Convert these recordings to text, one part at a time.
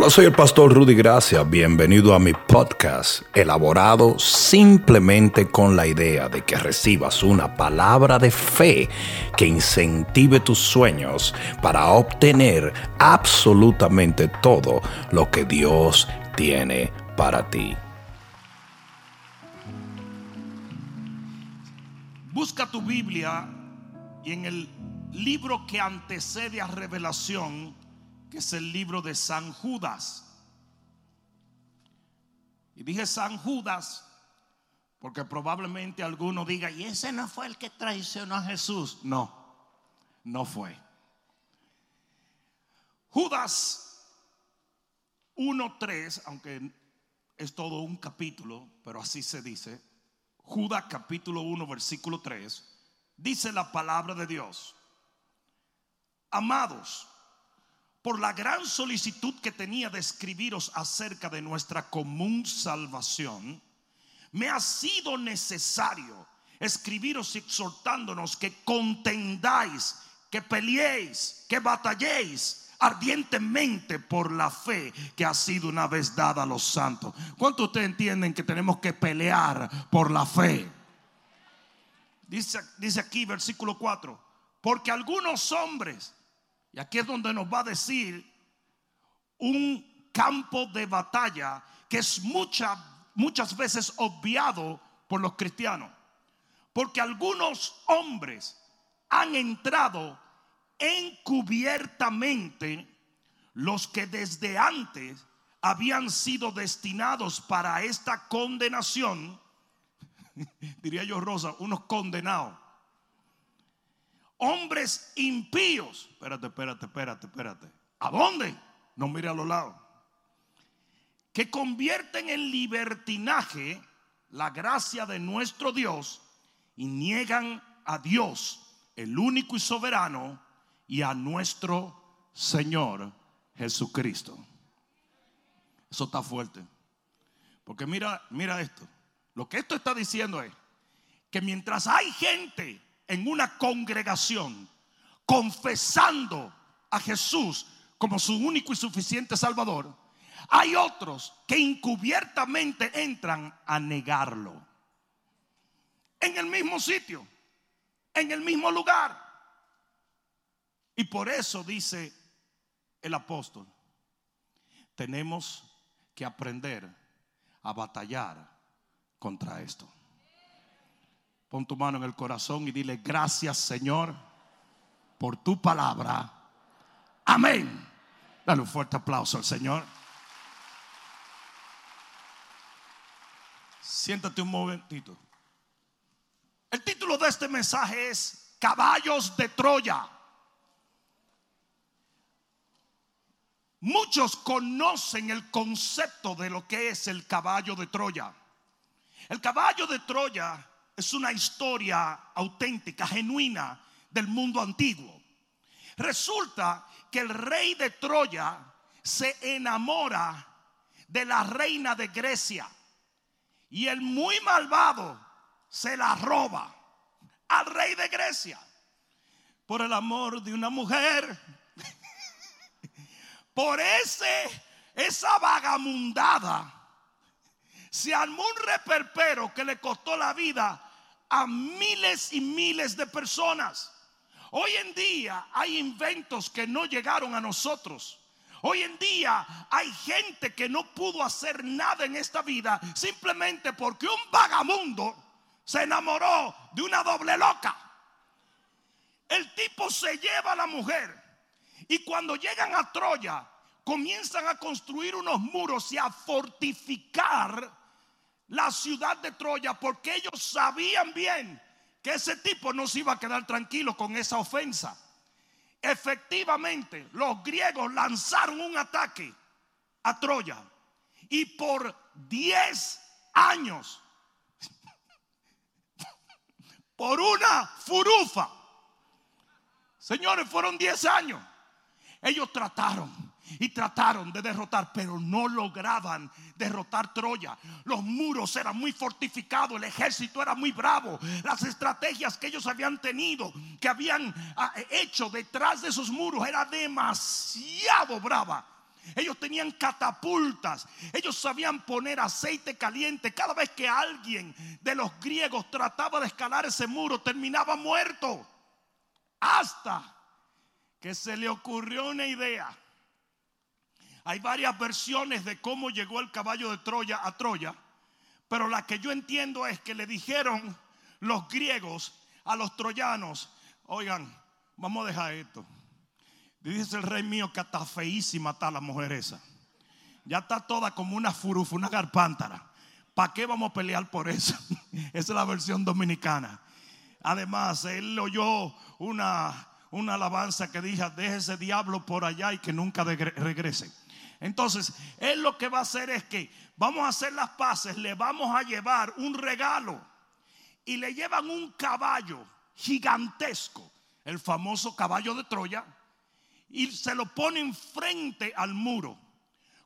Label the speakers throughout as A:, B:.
A: Hola, soy el pastor Rudy Gracia. Bienvenido a mi podcast, elaborado simplemente con la idea de que recibas una palabra de fe que incentive tus sueños para obtener absolutamente todo lo que Dios tiene para ti.
B: Busca tu Biblia y en el libro que antecede a Revelación, que es el libro de San Judas. Y dije San Judas porque probablemente alguno diga, y ese no fue el que traicionó a Jesús. No, no fue. Judas 1.3, aunque es todo un capítulo, pero así se dice. Judas capítulo 1, versículo 3, dice la palabra de Dios. Amados, por la gran solicitud que tenía de escribiros acerca de nuestra común salvación, me ha sido necesario escribiros exhortándonos que contendáis, que peleéis, que batalléis ardientemente por la fe que ha sido una vez dada a los santos. ¿Cuántos ustedes entienden que tenemos que pelear por la fe? Dice, dice aquí versículo 4, porque algunos hombres y aquí es donde nos va a decir un campo de batalla que es muchas veces obviado por los cristianos. Porque algunos hombres han entrado encubiertamente los que desde antes habían sido destinados para esta condenación, diría yo Rosa, unos condenados hombres impíos. Espérate, espérate, espérate, espérate. ¿A dónde? No mire a los lados. Que convierten en libertinaje la gracia de nuestro Dios y niegan a Dios, el único y soberano, y a nuestro Señor Jesucristo. Eso está fuerte. Porque mira, mira esto. Lo que esto está diciendo es que mientras hay gente en una congregación confesando a Jesús como su único y suficiente Salvador, hay otros que encubiertamente entran a negarlo. En el mismo sitio, en el mismo lugar. Y por eso dice el apóstol, tenemos que aprender a batallar contra esto. Pon tu mano en el corazón y dile gracias Señor por tu palabra. Amén. Dale un fuerte aplauso al Señor. Siéntate un momentito. El título de este mensaje es Caballos de Troya. Muchos conocen el concepto de lo que es el caballo de Troya. El caballo de Troya es una historia auténtica, genuina del mundo antiguo. Resulta que el rey de Troya se enamora de la reina de Grecia y el muy malvado se la roba al rey de Grecia por el amor de una mujer. por ese esa vagamundada se armó un reperpero que le costó la vida a miles y miles de personas. Hoy en día hay inventos que no llegaron a nosotros. Hoy en día hay gente que no pudo hacer nada en esta vida simplemente porque un vagamundo se enamoró de una doble loca. El tipo se lleva a la mujer y cuando llegan a Troya comienzan a construir unos muros y a fortificar la ciudad de Troya porque ellos sabían bien que ese tipo no se iba a quedar tranquilo con esa ofensa. Efectivamente, los griegos lanzaron un ataque a Troya y por 10 años, por una furufa, señores, fueron 10 años, ellos trataron y trataron de derrotar, pero no lograban derrotar Troya. Los muros eran muy fortificados, el ejército era muy bravo, las estrategias que ellos habían tenido, que habían ah, hecho detrás de esos muros, era demasiado brava. Ellos tenían catapultas. Ellos sabían poner aceite caliente. Cada vez que alguien de los griegos trataba de escalar ese muro, terminaba muerto. Hasta que se le ocurrió una idea. Hay varias versiones de cómo llegó el caballo de Troya a Troya, pero la que yo entiendo es que le dijeron los griegos a los troyanos, oigan, vamos a dejar esto. Dice el rey mío que está feísima está la mujer esa. Ya está toda como una furufa, una garpántara. ¿Para qué vamos a pelear por eso? Esa es la versión dominicana. Además, él oyó una, una alabanza que dice, deje ese diablo por allá y que nunca regrese. Entonces, él lo que va a hacer es que vamos a hacer las paces, le vamos a llevar un regalo y le llevan un caballo gigantesco, el famoso caballo de Troya, y se lo ponen frente al muro.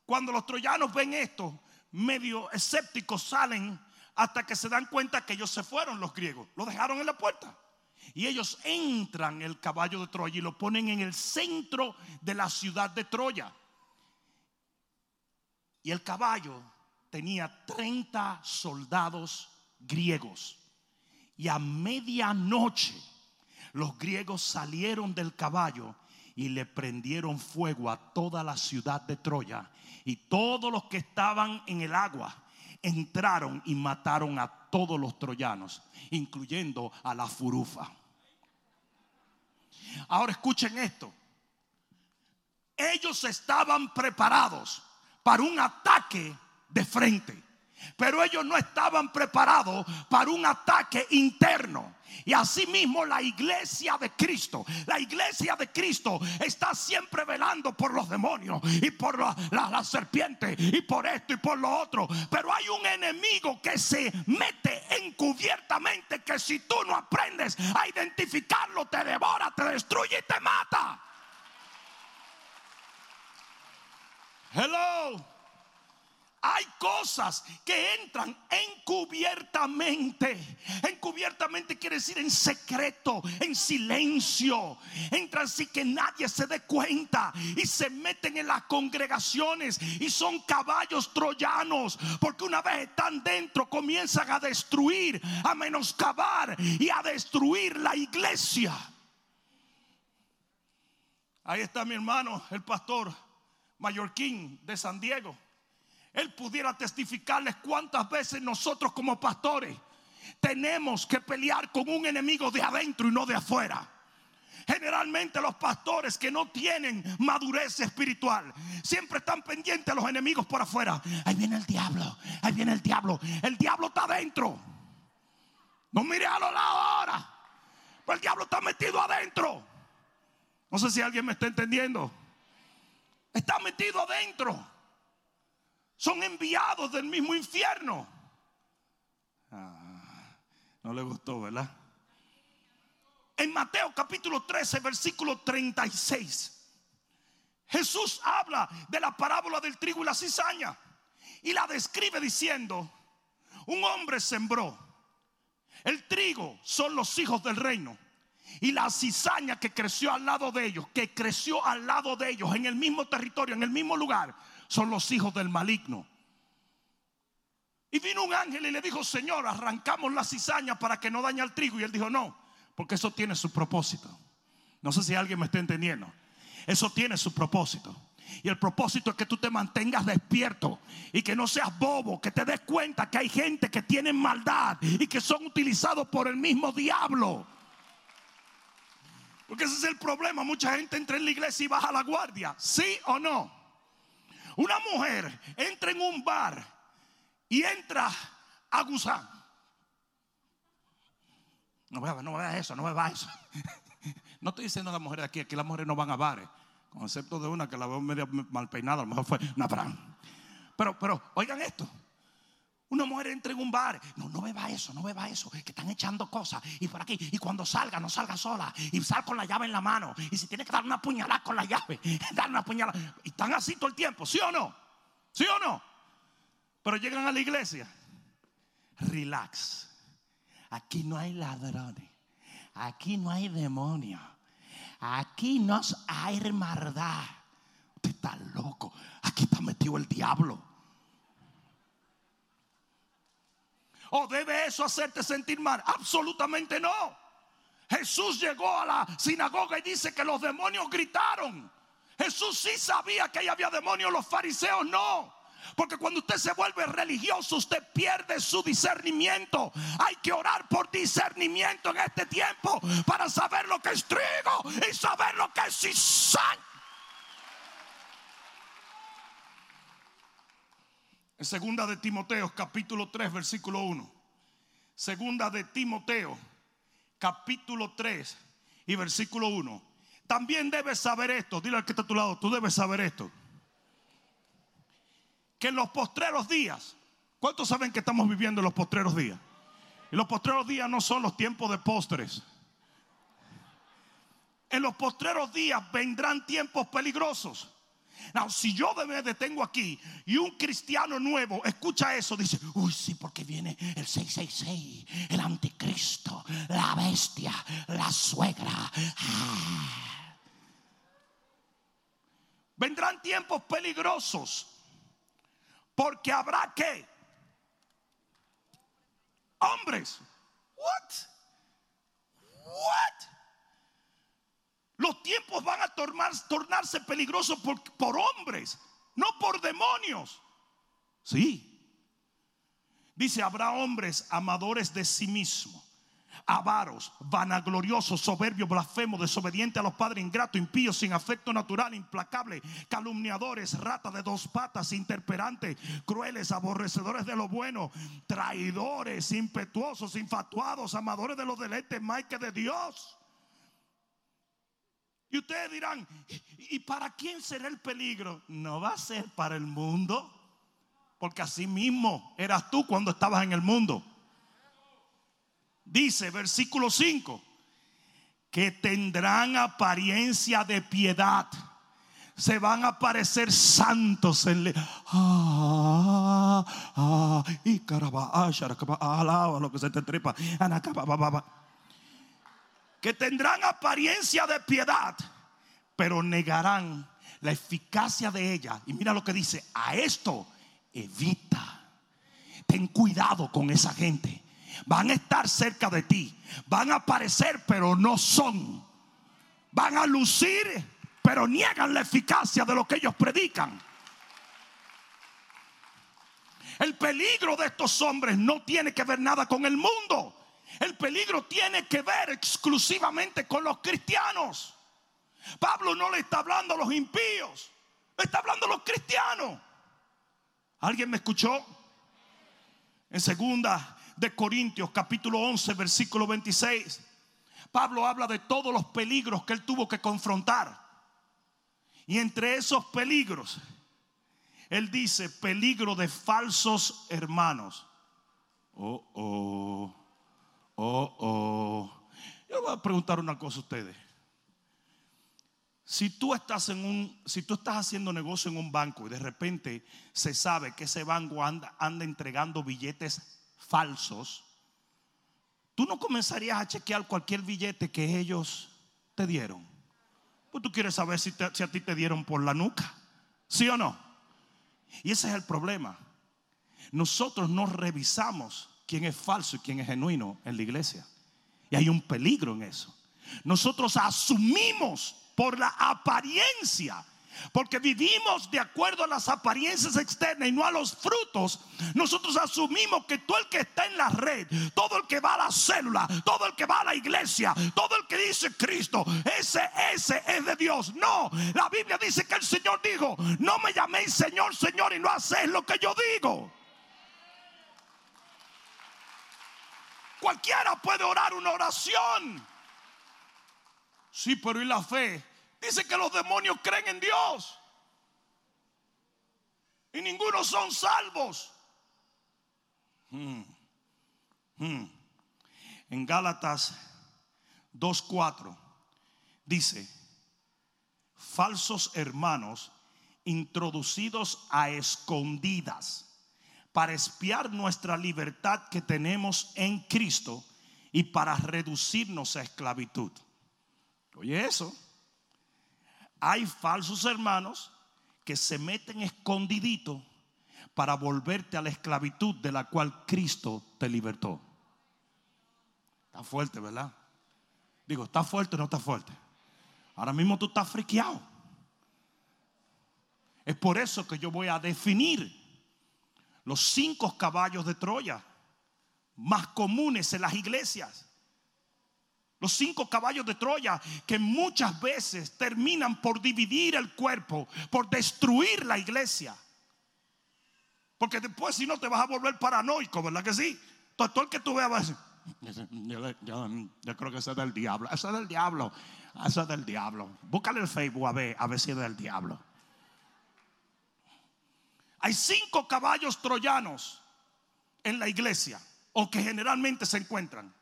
B: Cuando los troyanos ven esto, medio escépticos salen hasta que se dan cuenta que ellos se fueron los griegos, lo dejaron en la puerta. Y ellos entran el caballo de Troya y lo ponen en el centro de la ciudad de Troya. Y el caballo tenía 30 soldados griegos. Y a medianoche los griegos salieron del caballo y le prendieron fuego a toda la ciudad de Troya. Y todos los que estaban en el agua entraron y mataron a todos los troyanos, incluyendo a la furufa. Ahora escuchen esto. Ellos estaban preparados para un ataque de frente. Pero ellos no estaban preparados para un ataque interno. Y asimismo la iglesia de Cristo, la iglesia de Cristo está siempre velando por los demonios y por la, la, serpiente y por esto y por lo otro. Pero hay un enemigo que se mete encubiertamente que si tú no aprendes a identificarlo te devora, te destruye y te mata. Hello. Hay cosas que entran encubiertamente. Encubiertamente quiere decir en secreto, en silencio. Entran sin que nadie se dé cuenta y se meten en las congregaciones y son caballos troyanos. Porque una vez están dentro comienzan a destruir, a menoscabar y a destruir la iglesia. Ahí está mi hermano, el pastor Mallorquín de San Diego él pudiera testificarles cuántas veces nosotros como pastores tenemos que pelear con un enemigo de adentro y no de afuera. Generalmente los pastores que no tienen madurez espiritual siempre están pendientes a los enemigos por afuera. Ahí viene el diablo, ahí viene el diablo. El diablo está adentro. No mire a los lados ahora. Pero el diablo está metido adentro. No sé si alguien me está entendiendo. Está metido adentro son enviados del mismo infierno. Ah, no le gustó, ¿verdad? En Mateo capítulo 13, versículo 36, Jesús habla de la parábola del trigo y la cizaña y la describe diciendo, un hombre sembró, el trigo son los hijos del reino y la cizaña que creció al lado de ellos, que creció al lado de ellos en el mismo territorio, en el mismo lugar, son los hijos del maligno. Y vino un ángel y le dijo, Señor, arrancamos la cizaña para que no dañe el trigo. Y él dijo, no, porque eso tiene su propósito. No sé si alguien me está entendiendo. Eso tiene su propósito. Y el propósito es que tú te mantengas despierto y que no seas bobo, que te des cuenta que hay gente que tiene maldad y que son utilizados por el mismo diablo. Porque ese es el problema. Mucha gente entra en la iglesia y baja la guardia. ¿Sí o no? Una mujer entra en un bar y entra a gusán. No vea, no vea eso, no vea eso. No estoy diciendo a las mujeres aquí, aquí las mujeres no van a bares, con excepto de una que la veo medio mal peinada, a lo mejor fue una Pero, pero, oigan esto. Una mujer entra en un bar, no, no beba eso, no beba eso, que están echando cosas y por aquí. Y cuando salga, no salga sola y sal con la llave en la mano. Y si tiene que dar una puñalada con la llave, dar una puñalada. Y están así todo el tiempo, ¿sí o no? ¿Sí o no? Pero llegan a la iglesia. Relax. Aquí no hay ladrones. Aquí no hay demonios. Aquí no hay maldad. Usted está loco. metió el diablo. ¿O debe eso hacerte sentir mal? Absolutamente no. Jesús llegó a la sinagoga y dice que los demonios gritaron. Jesús sí sabía que ahí había demonios, los fariseos no. Porque cuando usted se vuelve religioso, usted pierde su discernimiento. Hay que orar por discernimiento en este tiempo para saber lo que es trigo y saber lo que es cizaña. Segunda de Timoteo, capítulo 3, versículo 1. Segunda de Timoteo, capítulo 3 y versículo 1. También debes saber esto. Dile al que está a tu lado, tú debes saber esto. Que en los postreros días, ¿cuántos saben que estamos viviendo en los postreros días? Y los postreros días no son los tiempos de postres. En los postreros días vendrán tiempos peligrosos. Now, si yo me detengo aquí y un cristiano nuevo escucha eso, dice, uy, sí, porque viene el 666, el anticristo, la bestia, la suegra. Ah. Vendrán tiempos peligrosos porque habrá que hombres. What? What? Los tiempos van a tornarse peligrosos por, hombres, no por demonios. Sí. Dice, habrá hombres amadores de sí mismos avaros, vanagloriosos, soberbios, blasfemos, desobedientes a los padres, ingratos, impíos, sin afecto natural, implacables, calumniadores, ratas de dos patas, interperantes, crueles, aborrecedores de lo bueno, traidores, impetuosos, infatuados, amadores de los deleites más que de Dios. Y ustedes dirán, ¿y para quién será el peligro? No va a ser para el mundo, porque así mismo eras tú cuando estabas en el mundo. Dice versículo 5, que tendrán apariencia de piedad. Se van a parecer santos en ah, ah, y ah, lo que se te trepa. Que tendrán apariencia de piedad, pero negarán la eficacia de ella. Y mira lo que dice, a esto evita. Ten cuidado con esa gente van a estar cerca de ti, van a aparecer pero no son, van a lucir pero niegan la eficacia de lo que ellos predican. El peligro de estos hombres no tiene que ver nada con el mundo. El peligro tiene que ver exclusivamente con los cristianos. Pablo no le está hablando a los impíos, le está hablando a los cristianos. ¿Alguien me escuchó? En segunda de Corintios capítulo 11 versículo 26, Pablo habla de todos los peligros que él tuvo que confrontar. Y entre esos peligros, él dice peligro de falsos hermanos. Oh, oh, oh, oh. Yo voy a preguntar una cosa a ustedes. Si tú estás en un, si tú estás haciendo negocio en un banco y de repente se sabe que ese banco anda, anda entregando billetes falsos, tú no comenzarías a chequear cualquier billete que ellos te dieron. Pues tú quieres saber si, si a ti te dieron por la nuca, ¿sí o no? Y ese es el problema. Nosotros no revisamos quién es falso y quién es genuino en la iglesia. Y hay un peligro en eso. Nosotros asumimos por la apariencia porque vivimos de acuerdo a las apariencias externas y no a los frutos. Nosotros asumimos que todo el que está en la red, todo el que va a la célula, todo el que va a la iglesia, todo el que dice Cristo, ese, ese es de Dios. No, la Biblia dice que el Señor dijo, no me llaméis Señor, Señor y no hacéis lo que yo digo. Cualquiera puede orar una oración. Sí, pero ¿y la fe? Dice que los demonios creen en Dios. Y ninguno son salvos. Hmm. Hmm. En Gálatas 2.4 dice, falsos hermanos introducidos a escondidas para espiar nuestra libertad que tenemos en Cristo y para reducirnos a esclavitud. Oye eso hay falsos hermanos que se meten escondidito para volverte a la esclavitud de la cual Cristo te libertó. Está fuerte, ¿verdad? Digo, ¿está fuerte o no está fuerte? Ahora mismo tú estás friqueado. Es por eso que yo voy a definir los cinco caballos de Troya más comunes en las iglesias. Los cinco caballos de Troya que muchas veces terminan por dividir el cuerpo, por destruir la iglesia. Porque después si no te vas a volver paranoico, ¿verdad que sí? Todo, el que tú veas va a decir, yo, creo que eso es del diablo, eso es del diablo, eso es del diablo. Búscale el Facebook a ver, a ver si es del diablo. Hay cinco caballos troyanos en la iglesia o que generalmente se encuentran.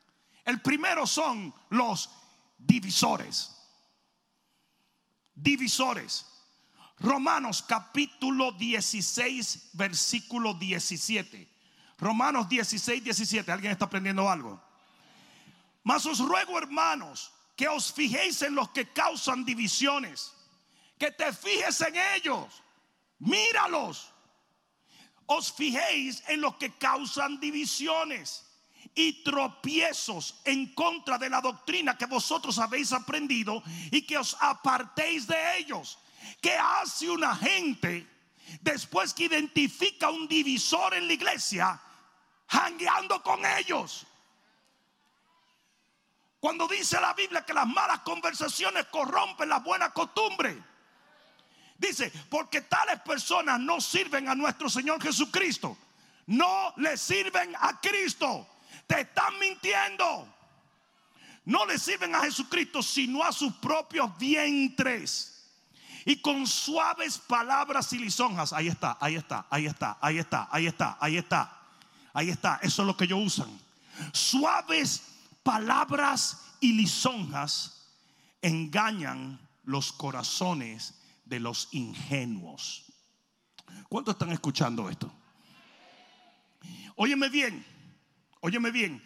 B: El primero son los divisores. Divisores. Romanos capítulo 16, versículo 17. Romanos 16, 17. ¿Alguien está aprendiendo algo? Mas os ruego, hermanos, que os fijéis en los que causan divisiones. Que te fijes en ellos. Míralos os fijéis en los que causan divisiones y tropiezos en contra de la doctrina que vosotros habéis aprendido y que os apartéis de ellos. ¿Qué hace una gente después que identifica un divisor en la iglesia, jangueando con ellos? Cuando dice la Biblia que las malas conversaciones corrompen la buena costumbre. Dice, porque tales personas no sirven a nuestro Señor Jesucristo. No le sirven a Cristo. Te están mintiendo. No le sirven a Jesucristo, sino a sus propios vientres. Y con suaves palabras y lisonjas. Ahí está, ahí está, ahí está, ahí está, ahí está, ahí está. Ahí está, eso es lo que ellos usan. Suaves palabras y lisonjas engañan los corazones de los ingenuos. ¿Cuántos están escuchando esto? Óyeme bien, óyeme bien.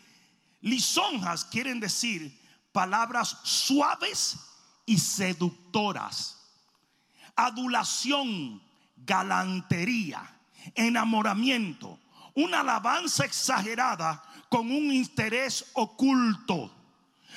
B: Lisonjas quieren decir palabras suaves y seductoras. Adulación, galantería, enamoramiento, una alabanza exagerada con un interés oculto.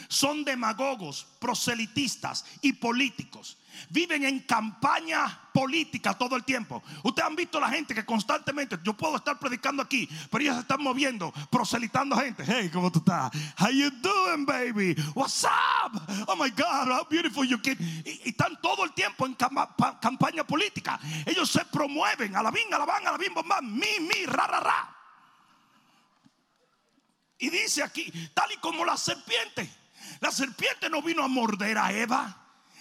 B: Son demagogos, proselitistas y políticos viven en campaña política todo el tiempo. Ustedes han visto la gente que constantemente, yo puedo estar predicando aquí, pero ellos se están moviendo, proselitando gente. Hey, ¿cómo tú estás? How you doing, baby? What's up? Oh my God, how beautiful you can. Y, están todo el tiempo en campaña política. Ellos se promueven, a la a la van, a la bim, mi, mi, ra, ra, ra. Y dice aquí, tal y como la serpiente. La serpiente no vino a morder a Eva.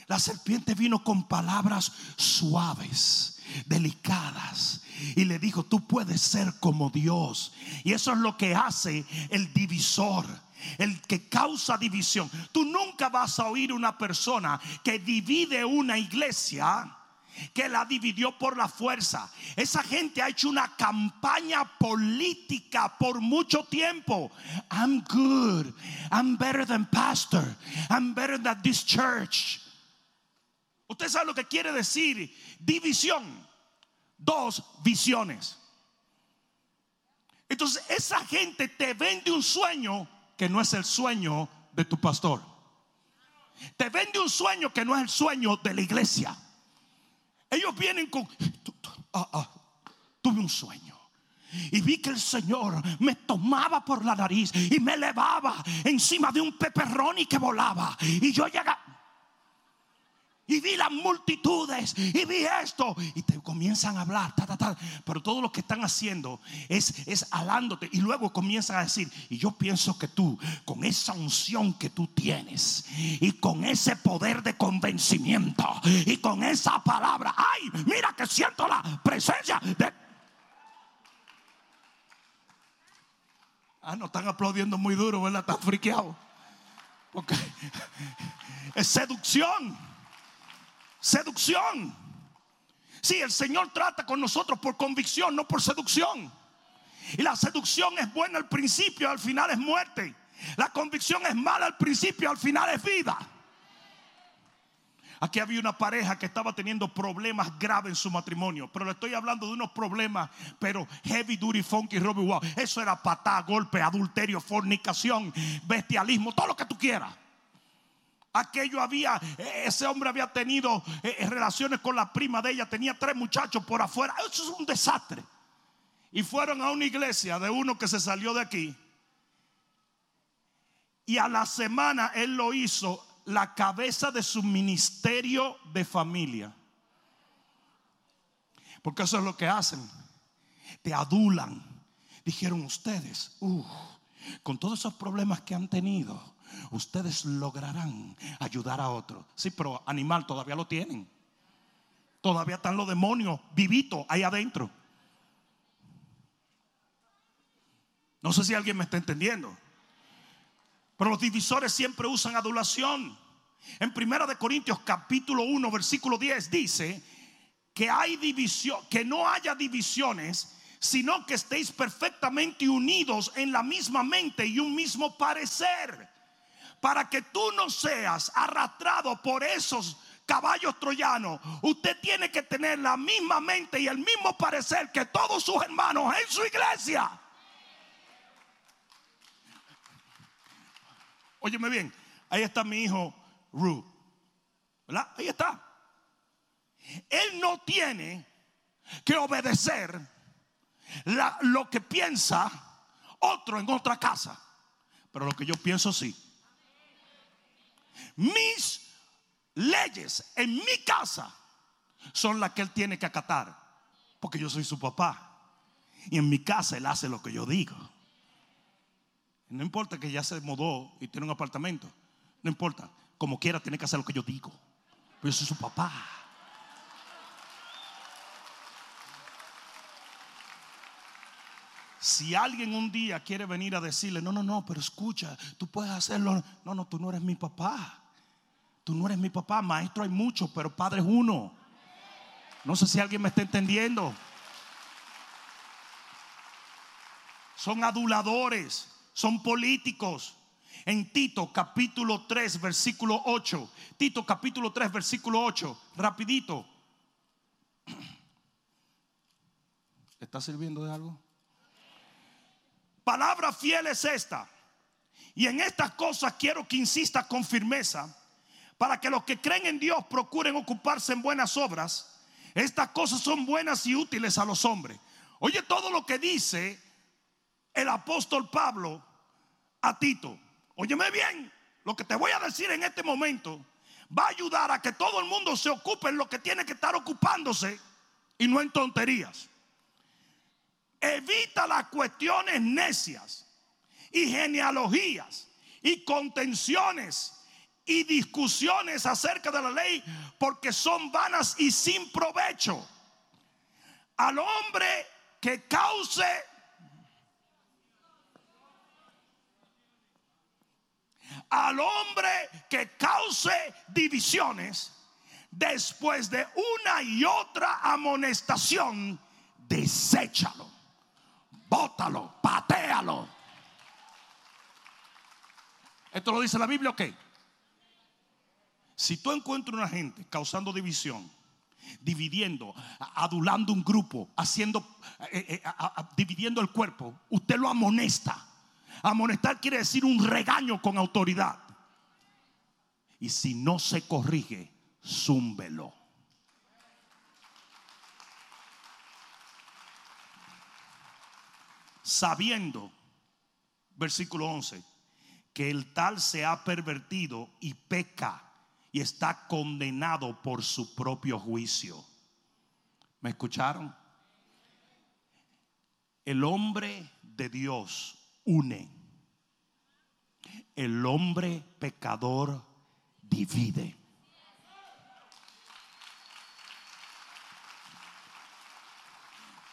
B: La serpiente vino con palabras suaves, delicadas. Y le dijo, tú puedes ser como Dios. Y eso es lo que hace el divisor el que causa división. Tú nunca vas a oír una persona que divide una iglesia que la dividió por la fuerza. Esa gente ha hecho una campaña política por mucho tiempo. I'm good. I'm better than pastor. I'm better than this church. Usted sabe lo que quiere decir división. Dos visiones. Entonces esa gente te vende un sueño que no es el sueño de tu pastor. Te vende un sueño que no es el sueño de la iglesia. Ellos vienen con, ah, ah, tuve un sueño. Y vi que el Señor me tomaba por la nariz y me elevaba encima de un peperrón y que volaba. Y yo llegaba y vi las multitudes y vi esto y te comienzan a hablar, pero todo lo que están haciendo es, es alándote y luego comienzan a decir, y yo pienso que tú, con esa unción que tú tienes y con ese poder de convencimiento y con esa palabra, ay, mira que siento la presencia de... Ah, no están aplaudiendo muy duro, ¿verdad? Están friqueados. Porque es seducción. Seducción. Sí, el Señor trata con nosotros por convicción, no por seducción. Y la seducción es buena al principio, al final es muerte. La convicción es mala al principio, al final es vida. Aquí había una pareja que estaba teniendo problemas graves en su matrimonio, pero le estoy hablando de unos problemas, pero heavy duty, funky, Robbie Wow. Eso era patá, golpe, adulterio, fornicación, bestialismo, todo lo que tú quieras. Aquello había, e, ese hombre había tenido eh, relaciones con la prima de ella, tenía tres muchachos por afuera. Eso es un desastre. Y fueron a una iglesia de uno que se salió de aquí. Y a la semana él lo hizo la cabeza de su ministerio de familia. Porque eso es lo que hacen. Te adulan. Dijeron ustedes, uh, con todos esos problemas que han tenido, ustedes lograrán ayudar a otros. Sí, pero animal todavía lo tienen. Todavía están los demonios vivitos ahí adentro. No sé si alguien me está entendiendo. Pero los divisores siempre usan adulación. En Primera de Corintios capítulo 1 versículo 10 dice que hay división, que no haya divisiones, sino que estéis perfectamente unidos en la misma mente y un mismo parecer, para que tú no seas arrastrado por esos caballos troyanos. Usted tiene que tener la misma mente y el mismo parecer que todos sus hermanos en su iglesia. Óyeme bien, ahí está mi hijo Ru. ¿Verdad? Ahí está. Él no tiene que obedecer lo que piensa otro en otra casa. Pero lo que yo pienso sí. Mis leyes en mi casa son las que él tiene que acatar. Porque yo soy su papá. Y en mi casa él hace lo que yo digo. No importa que ya se mudó y tiene un apartamento. No importa. Como quiera, tiene que hacer lo que yo digo. Pero yo soy su papá. Si alguien un día quiere venir a decirle, no, no, no, pero escucha, tú puedes hacerlo. No, no, tú no eres mi papá. Tú no eres mi papá. Maestro hay muchos, pero padre es uno. No sé si alguien me está entendiendo. Son aduladores son políticos. En Tito capítulo 3 versículo 8. Tito capítulo 3 versículo 8. Rapidito. ¿Está sirviendo de algo? Palabra fiel es esta. Y en estas cosas quiero que insista con firmeza para que los que creen en Dios procuren ocuparse en buenas obras. Estas cosas son buenas y útiles a los hombres. Oye todo lo que dice el apóstol Pablo a Tito, óyeme bien, lo que te voy a decir en este momento va a ayudar a que todo el mundo se ocupe en lo que tiene que estar ocupándose y no en tonterías. Evita las cuestiones necias y genealogías y contenciones y discusiones acerca de la ley porque son vanas y sin provecho. Al hombre que cause al hombre que cause divisiones, después de una y otra amonestación, deséchalo, bótalo, patealo. Esto lo dice la Biblia, ok. Si tú encuentras una gente causando división, dividiendo, adulando un grupo, haciendo, eh, eh, dividiendo el cuerpo, usted lo amonesta. Amonestar quiere decir un regaño con autoridad. Y si no se corrige, zúmbelo. Sabiendo, versículo 11, que el tal se ha pervertido y peca y está condenado por su propio juicio. ¿Me escucharon? El hombre de Dios une. El hombre pecador divide.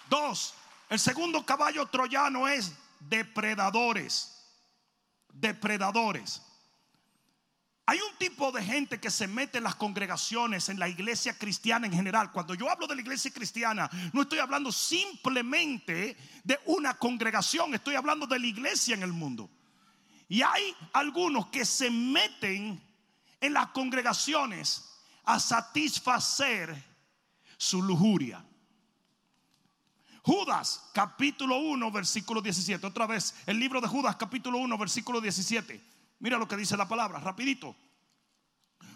B: Dos, el segundo caballo troyano es depredadores. Depredadores. Hay un tipo de gente que se mete en las congregaciones, en la iglesia cristiana en general. Cuando yo hablo de la iglesia cristiana, no estoy hablando simplemente de una congregación, estoy hablando de la iglesia en el mundo. Y hay algunos que se meten en las congregaciones a satisfacer su lujuria. Judas capítulo 1 versículo 17. Otra vez, el libro de Judas capítulo 1 versículo 17. Mira lo que dice la palabra, rapidito.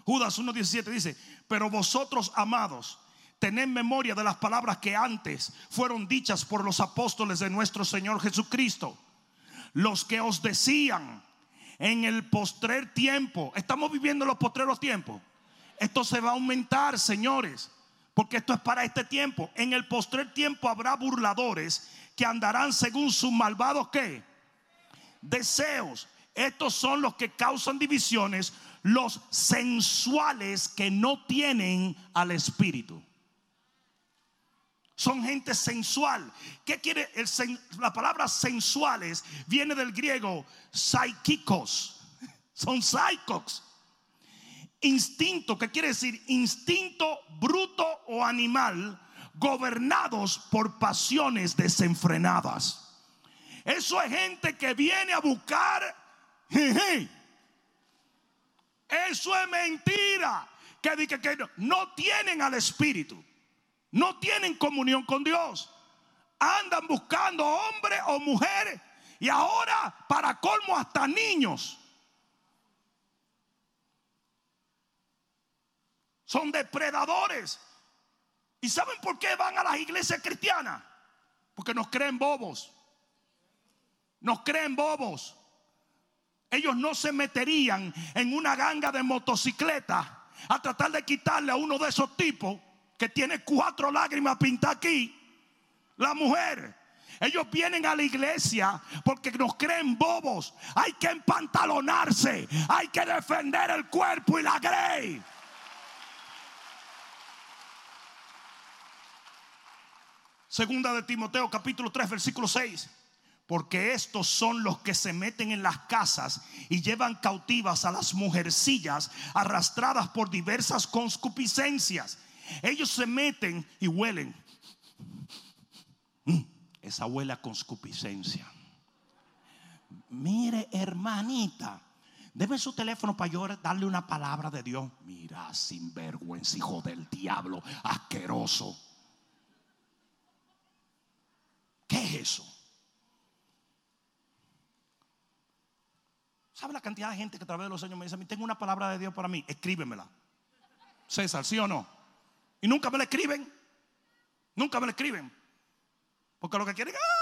B: Judas 1.17 dice, pero vosotros amados, tened memoria de las palabras que antes fueron dichas por los apóstoles de nuestro Señor Jesucristo, los que os decían en el postrer tiempo, estamos viviendo los postreros tiempos, esto se va a aumentar, señores, porque esto es para este tiempo. En el postrer tiempo habrá burladores que andarán según sus malvados ¿qué? deseos. Estos son los que causan divisiones, los sensuales que no tienen al espíritu. Son gente sensual. ¿Qué quiere? la palabra sensuales viene del griego psíquicos. Son psicos. Instinto, que quiere decir instinto bruto o animal, gobernados por pasiones desenfrenadas. Eso es gente que viene a buscar. Eso es mentira. Que, que, que no tienen al Espíritu no tienen comunión con Dios. Andan buscando hombre o mujer y ahora para colmo hasta niños. Son depredadores. ¿Y saben por qué van a las iglesias cristianas? Porque nos creen bobos. Nos creen bobos. Ellos no se meterían en una ganga de motocicleta a tratar de quitarle a uno de esos tipos que tiene cuatro lágrimas pintadas aquí, la mujer. Ellos vienen a la iglesia porque nos creen bobos. Hay que empantalonarse. Hay que defender el cuerpo y la grey. Segunda de Timoteo capítulo 3 versículo 6. Porque estos son los que se meten en las casas y llevan cautivas a las mujercillas arrastradas por diversas concupiscencias ellos se meten y huelen. Mm, esa huele a conscupiscencia. Mire, hermanita, debe su teléfono para darle una palabra de Dios. Mira, sinvergüenza, hijo del diablo, asqueroso. ¿Qué es eso? ¿Sabe la cantidad de gente que a través de los años me dice, tengo una palabra de Dios para mí? Escríbemela. César, ¿sí o no? Y nunca me la escriben. Nunca me la escriben. Porque lo que quieren. ¡ah!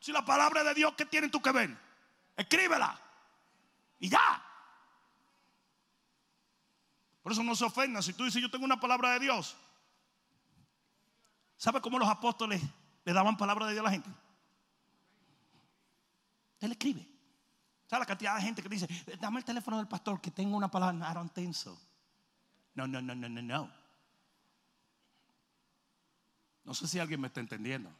B: Si la palabra de Dios, ¿qué tienen tú que ver? Escríbela. Y ya. Por eso no se ofendan. Si tú dices, yo tengo una palabra de Dios. ¿Sabe cómo los apóstoles le daban palabra de Dios a la gente? Él escribe. ¿Sabes la cantidad de gente que dice, dame el teléfono del pastor que tengo una palabra? No, no, no, no, no, no. No sé si alguien me está entendiendo.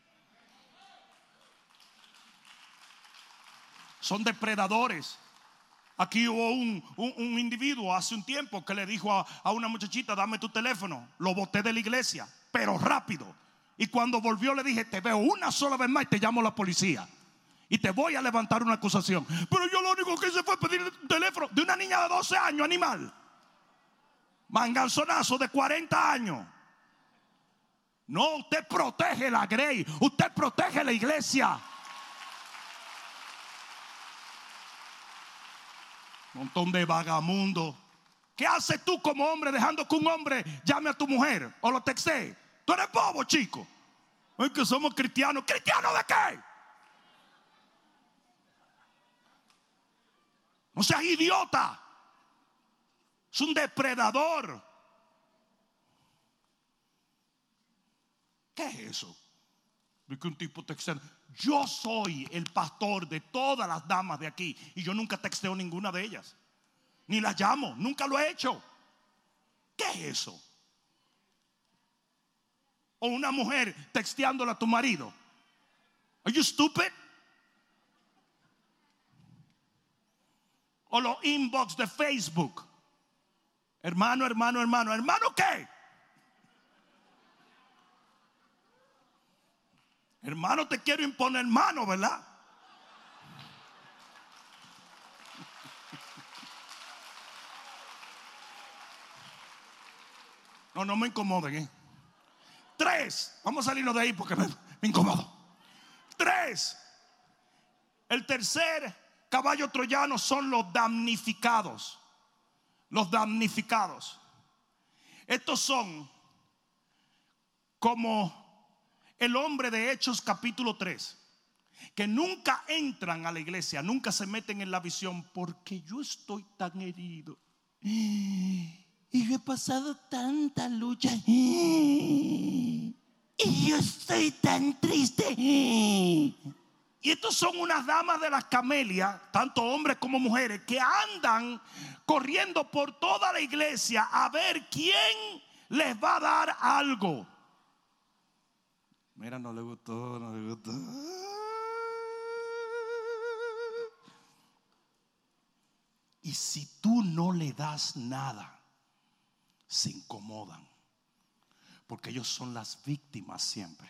B: Son depredadores. Aquí hubo un, individuo hace un tiempo que le dijo a, a una muchachita, dame tu teléfono. Lo boté de la iglesia, pero rápido. Y cuando volvió le dije, te veo una sola vez más y te llamo la policía y te voy a levantar una acusación. Pero yo lo único que hice fue pedir el teléfono de una niña de 12 años, animal. Manganzonazo de 40 años. No, usted protege la grey, usted protege la iglesia. Montón de vagamundos. ¿Qué haces tú como hombre dejando que un hombre llame a tu mujer o lo texte? Tú eres bobo, chico. Es que somos cristianos. ¿Cristianos de qué? No seas idiota. Es un depredador. ¿Qué es eso? que un tipo textea. Yo soy el pastor de todas las damas de aquí y yo nunca texteo ninguna de ellas. Ni las llamo, nunca lo he hecho. ¿Qué es eso? o una mujer texteándola a tu marido. Are you stupid? O los inbox de Facebook. Hermano, hermano, hermano, hermano, ¿qué? Hermano, te quiero imponer mano, ¿verdad? No, no me incomoden. ¿eh? Tres. Vamos a salirnos de ahí porque me, incomodo. Tres. El tercer caballo troyano son los damnificados. Los damnificados. Estos son como el hombre de Hechos capítulo 3, que nunca entran a la iglesia, nunca se meten en la visión, porque yo estoy tan herido. Y yo he pasado tanta lucha. Y yo estoy tan triste. Y estos son unas damas de las camelias, tanto hombres como mujeres, que andan corriendo por toda la iglesia a ver quién les va a dar algo. Mira, no le gustó, no le gustó. Y si tú no le das nada, se incomodan. Porque ellos son las víctimas siempre.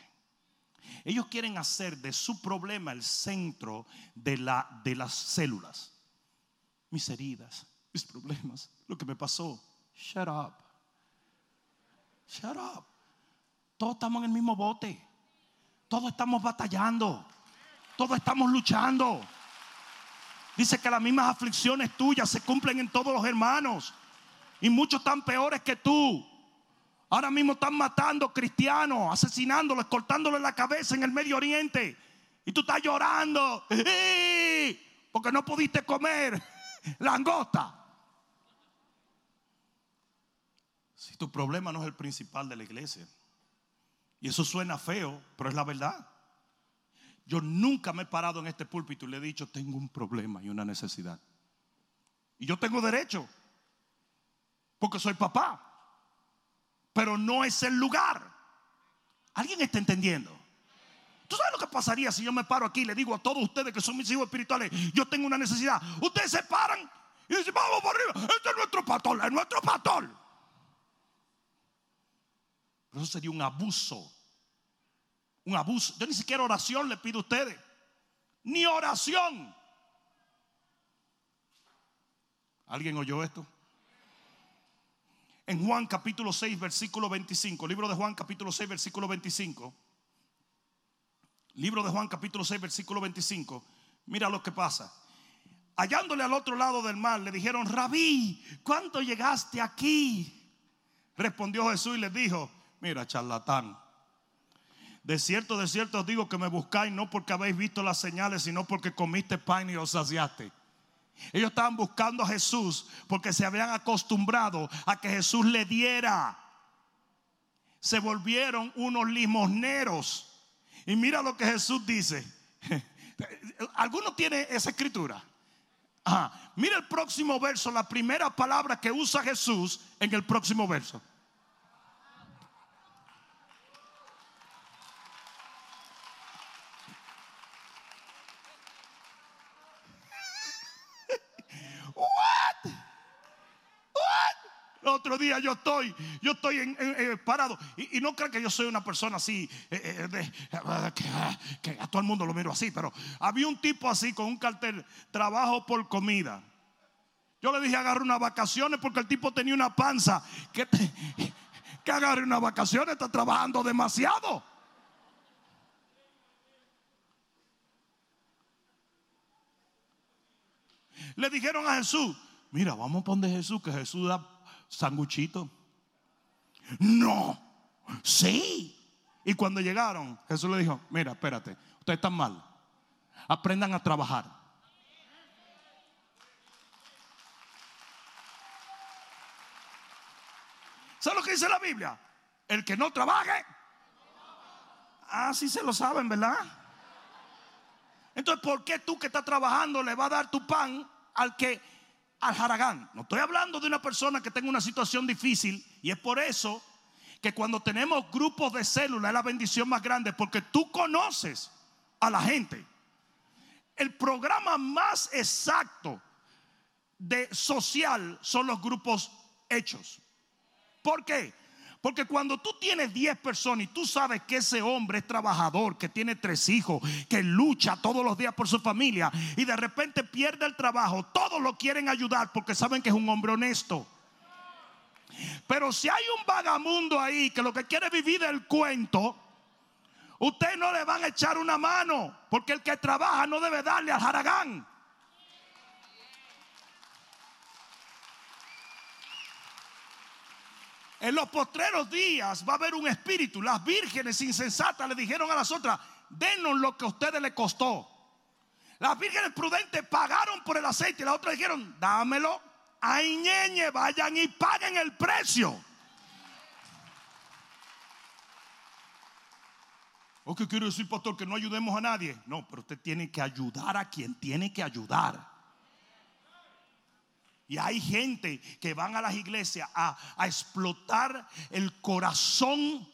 B: Ellos quieren hacer de su problema el centro de, la, de las células. Mis heridas, mis problemas, lo que me pasó. Shut up. Shut up. Todos estamos en el mismo bote. Todos estamos batallando. Todos estamos luchando. Dice que las mismas aflicciones tuyas se cumplen en todos los hermanos. Y muchos están peores que tú. Ahora mismo están matando cristianos, asesinándolos, cortándoles la cabeza en el Medio Oriente. Y tú estás llorando porque no pudiste comer langosta. Si tu problema no es el principal de la iglesia, y eso suena feo, pero es la verdad. Yo nunca me he parado en este púlpito y le he dicho, tengo un problema y una necesidad. Y yo tengo derecho, porque soy papá pero no es el lugar. ¿Alguien está entendiendo? ¿Tú sabes lo que pasaría si yo me paro aquí y le digo a todos ustedes que son mis hijos espirituales, yo tengo una necesidad? Ustedes se paran y dicen, vamos por arriba, este es nuestro pastor, es nuestro pastor. Pero eso sería un abuso. Un abuso. Yo ni siquiera oración le pido a ustedes. Ni oración. ¿Alguien oyó esto? En Juan capítulo 6, versículo 25. Libro de Juan capítulo 6, versículo 25. Libro de Juan capítulo 6, versículo 25. Mira lo que pasa. Hallándole al otro lado del mar, le dijeron, rabí, ¿cuánto llegaste aquí? Respondió Jesús y les dijo, mira, charlatán. De cierto, de cierto os digo que me buscáis no porque habéis visto las señales, sino porque comiste pan y os saciaste. Ellos estaban buscando a Jesús porque se habían acostumbrado a que Jesús le diera. Se volvieron unos limosneros. Y mira lo que Jesús dice. ¿Alguno tiene esa escritura? Mira el próximo verso, la primera palabra que usa Jesús en el próximo verso. Otro día yo estoy, yo estoy en, eh, parado. Y, no crean que yo soy una persona así, eh, eh, que, a todo el mundo lo miro así, pero había un tipo así con un cartel, trabajo por comida. Yo le dije, agarre unas vacaciones porque el tipo tenía una panza. Que, que agarre unas vacaciones, está trabajando demasiado. Le dijeron a Jesús, mira, vamos a poner Jesús, que Jesús da sanguchito. No, sí. Y cuando llegaron, Jesús le dijo, mira, espérate, ustedes están mal. Aprendan a trabajar. ¿Sabes lo que dice la Biblia? El que no trabaje. Ah, sí se lo saben, ¿verdad? Entonces, ¿por qué tú que estás trabajando le va a dar tu pan al que al Haragán. No estoy hablando de una persona que tenga una situación difícil y es por eso que cuando tenemos grupos de células es la bendición más grande porque tú conoces a la gente. El programa más exacto de social son los grupos hechos. ¿Por qué? Porque cuando tú tienes 10 personas y tú sabes que ese hombre es trabajador, que tiene tres hijos, que lucha todos los días por su familia y de repente pierde el trabajo, todos lo quieren ayudar porque saben que es un hombre honesto. Pero si hay un vagamundo ahí que lo que quiere vivir del cuento, usted no le van a echar una mano, porque el que trabaja no debe darle al jaragán. En los postreros días va a haber un espíritu. Las vírgenes insensatas le dijeron a las otras, denos lo que a ustedes le costó. Las vírgenes prudentes pagaron por el aceite y las otras dijeron, dámelo. Ay, ñeñe, vayan y paguen el precio. ¿O qué quiere decir, pastor? Que no ayudemos a nadie. No, pero usted tiene que ayudar a quien tiene que ayudar. Y hay gente que van a las iglesias a, a explotar el corazón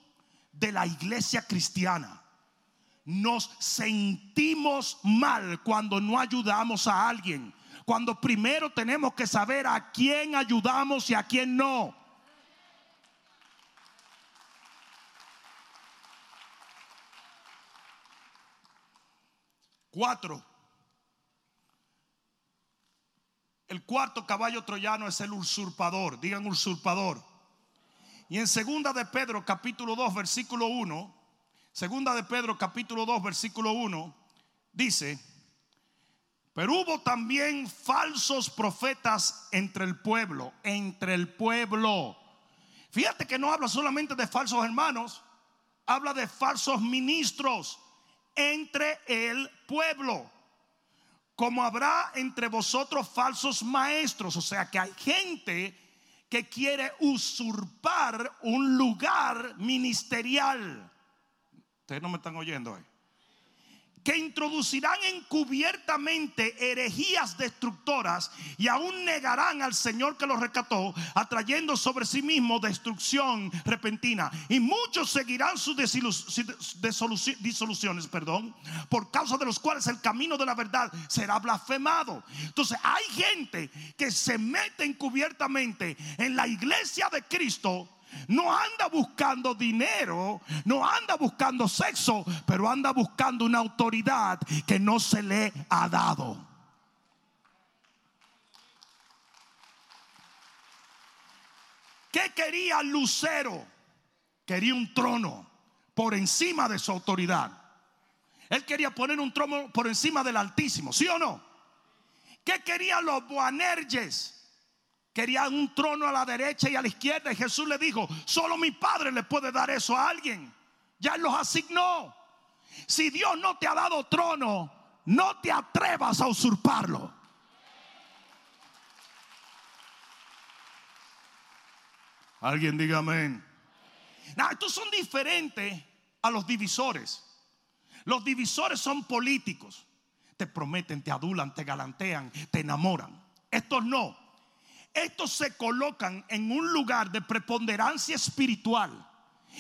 B: de la iglesia cristiana. Nos sentimos mal cuando no ayudamos a alguien. Cuando primero tenemos que saber a quién ayudamos y a quién no. Cuatro. El cuarto caballo troyano es el usurpador. Digan usurpador. Y en segunda de Pedro capítulo 2 versículo 1, segunda de Pedro capítulo 2 versículo 1 dice, pero hubo también falsos profetas entre el pueblo, entre el pueblo. Fíjate que no habla solamente de falsos hermanos, habla de falsos ministros entre el pueblo. Como habrá entre vosotros falsos maestros, o sea que hay gente que quiere usurpar un lugar ministerial. Ustedes no me están oyendo hoy que introducirán encubiertamente herejías destructoras y aún negarán al Señor que los rescató, atrayendo sobre sí mismo destrucción repentina. Y muchos seguirán sus disoluciones, perdón, por causa de los cuales el camino de la verdad será blasfemado. Entonces hay gente que se mete encubiertamente en la iglesia de Cristo no anda buscando dinero, no anda buscando sexo, pero anda buscando una autoridad que no se le ha dado. ¿Qué quería Lucero? Quería un trono por encima de su autoridad. Él quería poner un trono por encima del Altísimo, ¿sí o no? ¿Qué querían los Boanerges? Querían un trono a la derecha y a la izquierda. Y Jesús le dijo, solo mi Padre le puede dar eso a alguien. Ya los asignó. Si Dios no te ha dado trono, no te atrevas a usurparlo. Alguien diga amén. estos son diferentes a los divisores. Los divisores son políticos. Te prometen, te adulan, te galantean, te enamoran. Estos no. Estos se colocan en un lugar de preponderancia espiritual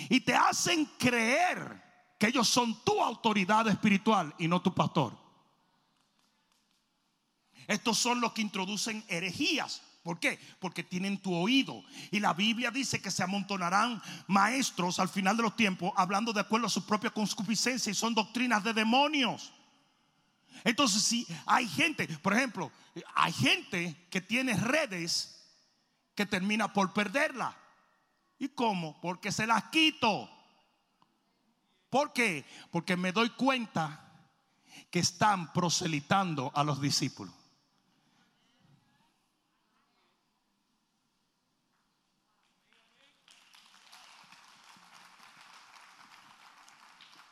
B: y te hacen creer que ellos son tu autoridad espiritual y no tu pastor. Estos son los que introducen herejías. ¿Por qué? Porque tienen tu oído. Y la Biblia dice que se amontonarán maestros al final de los tiempos hablando de acuerdo a su propia concupiscencia y son doctrinas de demonios. Entonces, si hay gente, por ejemplo, hay gente que tiene redes que termina por perderla. ¿Y cómo? Porque se las quito. ¿Por qué? Porque me doy cuenta que están proselitando a los discípulos.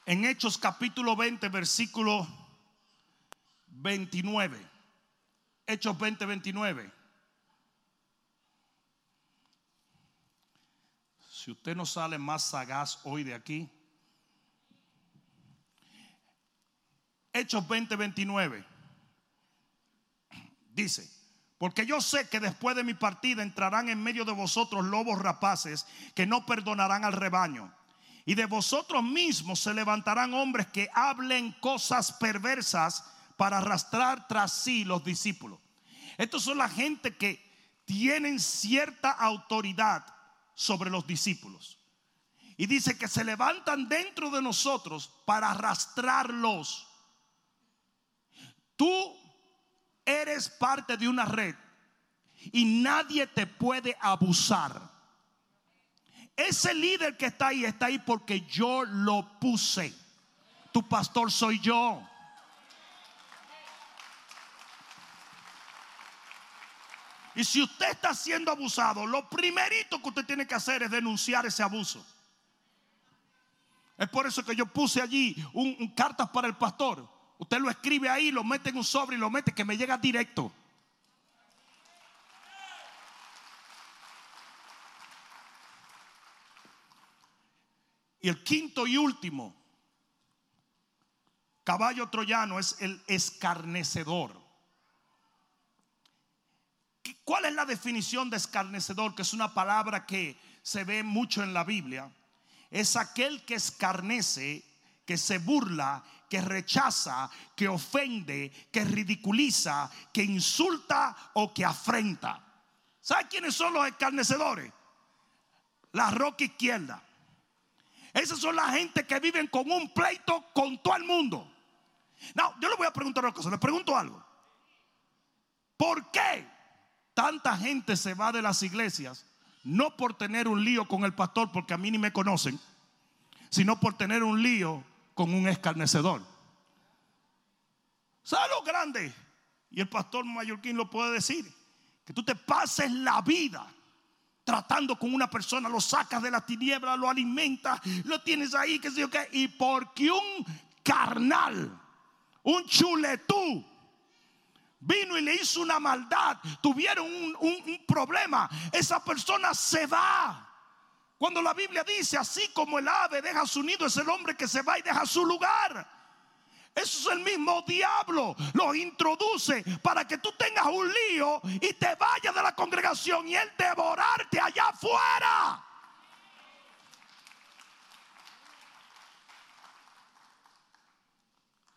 B: En Hechos capítulo 20, versículo 29. Hechos 20, 29. Si usted no sale más sagaz hoy de aquí. Hechos 20, 29. Dice, porque yo sé que después de mi partida entrarán en medio de vosotros lobos rapaces que no perdonarán al rebaño. Y de vosotros mismos se levantarán hombres que hablen cosas perversas para arrastrar tras sí los discípulos. Estos son la gente que tienen cierta autoridad sobre los discípulos. Y dice que se levantan dentro de nosotros para arrastrarlos. Tú eres parte de una red y nadie te puede abusar. Ese líder que está ahí está ahí porque yo lo puse. Tu pastor soy yo. Y si usted está siendo abusado, lo primerito que usted tiene que hacer es denunciar ese abuso. Es por eso que yo puse allí un, cartas para el pastor. Usted lo escribe ahí, lo mete en un sobre y lo mete que me llega directo. Y el quinto y último caballo troyano es el escarnecedor. ¿Cuál es la definición de escarnecedor? Que es una palabra que se ve mucho en la Biblia. Es aquel que escarnece, que se burla, que rechaza, que ofende, que ridiculiza, que insulta o que afrenta. ¿Sabe quiénes son los escarnecedores? La roca izquierda. Esas son la gente que viven con un pleito con todo el mundo. No, yo le voy a preguntar una cosa, le pregunto algo. ¿Por qué tanta gente se va de las iglesias? No por tener un lío con el pastor, porque a mí ni me conocen, sino por tener un lío con un escarnecedor. ¿Sabes lo grande? Y el pastor Mallorquín lo puede decir. Que tú te pases la vida tratando con una persona, lo sacas de la tiniebla, lo alimentas, lo tienes ahí, que sé yo qué. Y porque un carnal, un chuletú, vino y le hizo una maldad, tuvieron un, problema, esa persona se va. Cuando la Biblia dice, así como el ave deja su nido, es el hombre que se va y deja su lugar. Eso es el mismo diablo. Lo introduce para que tú tengas un lío y te vayas de la congregación y él devorarte allá afuera.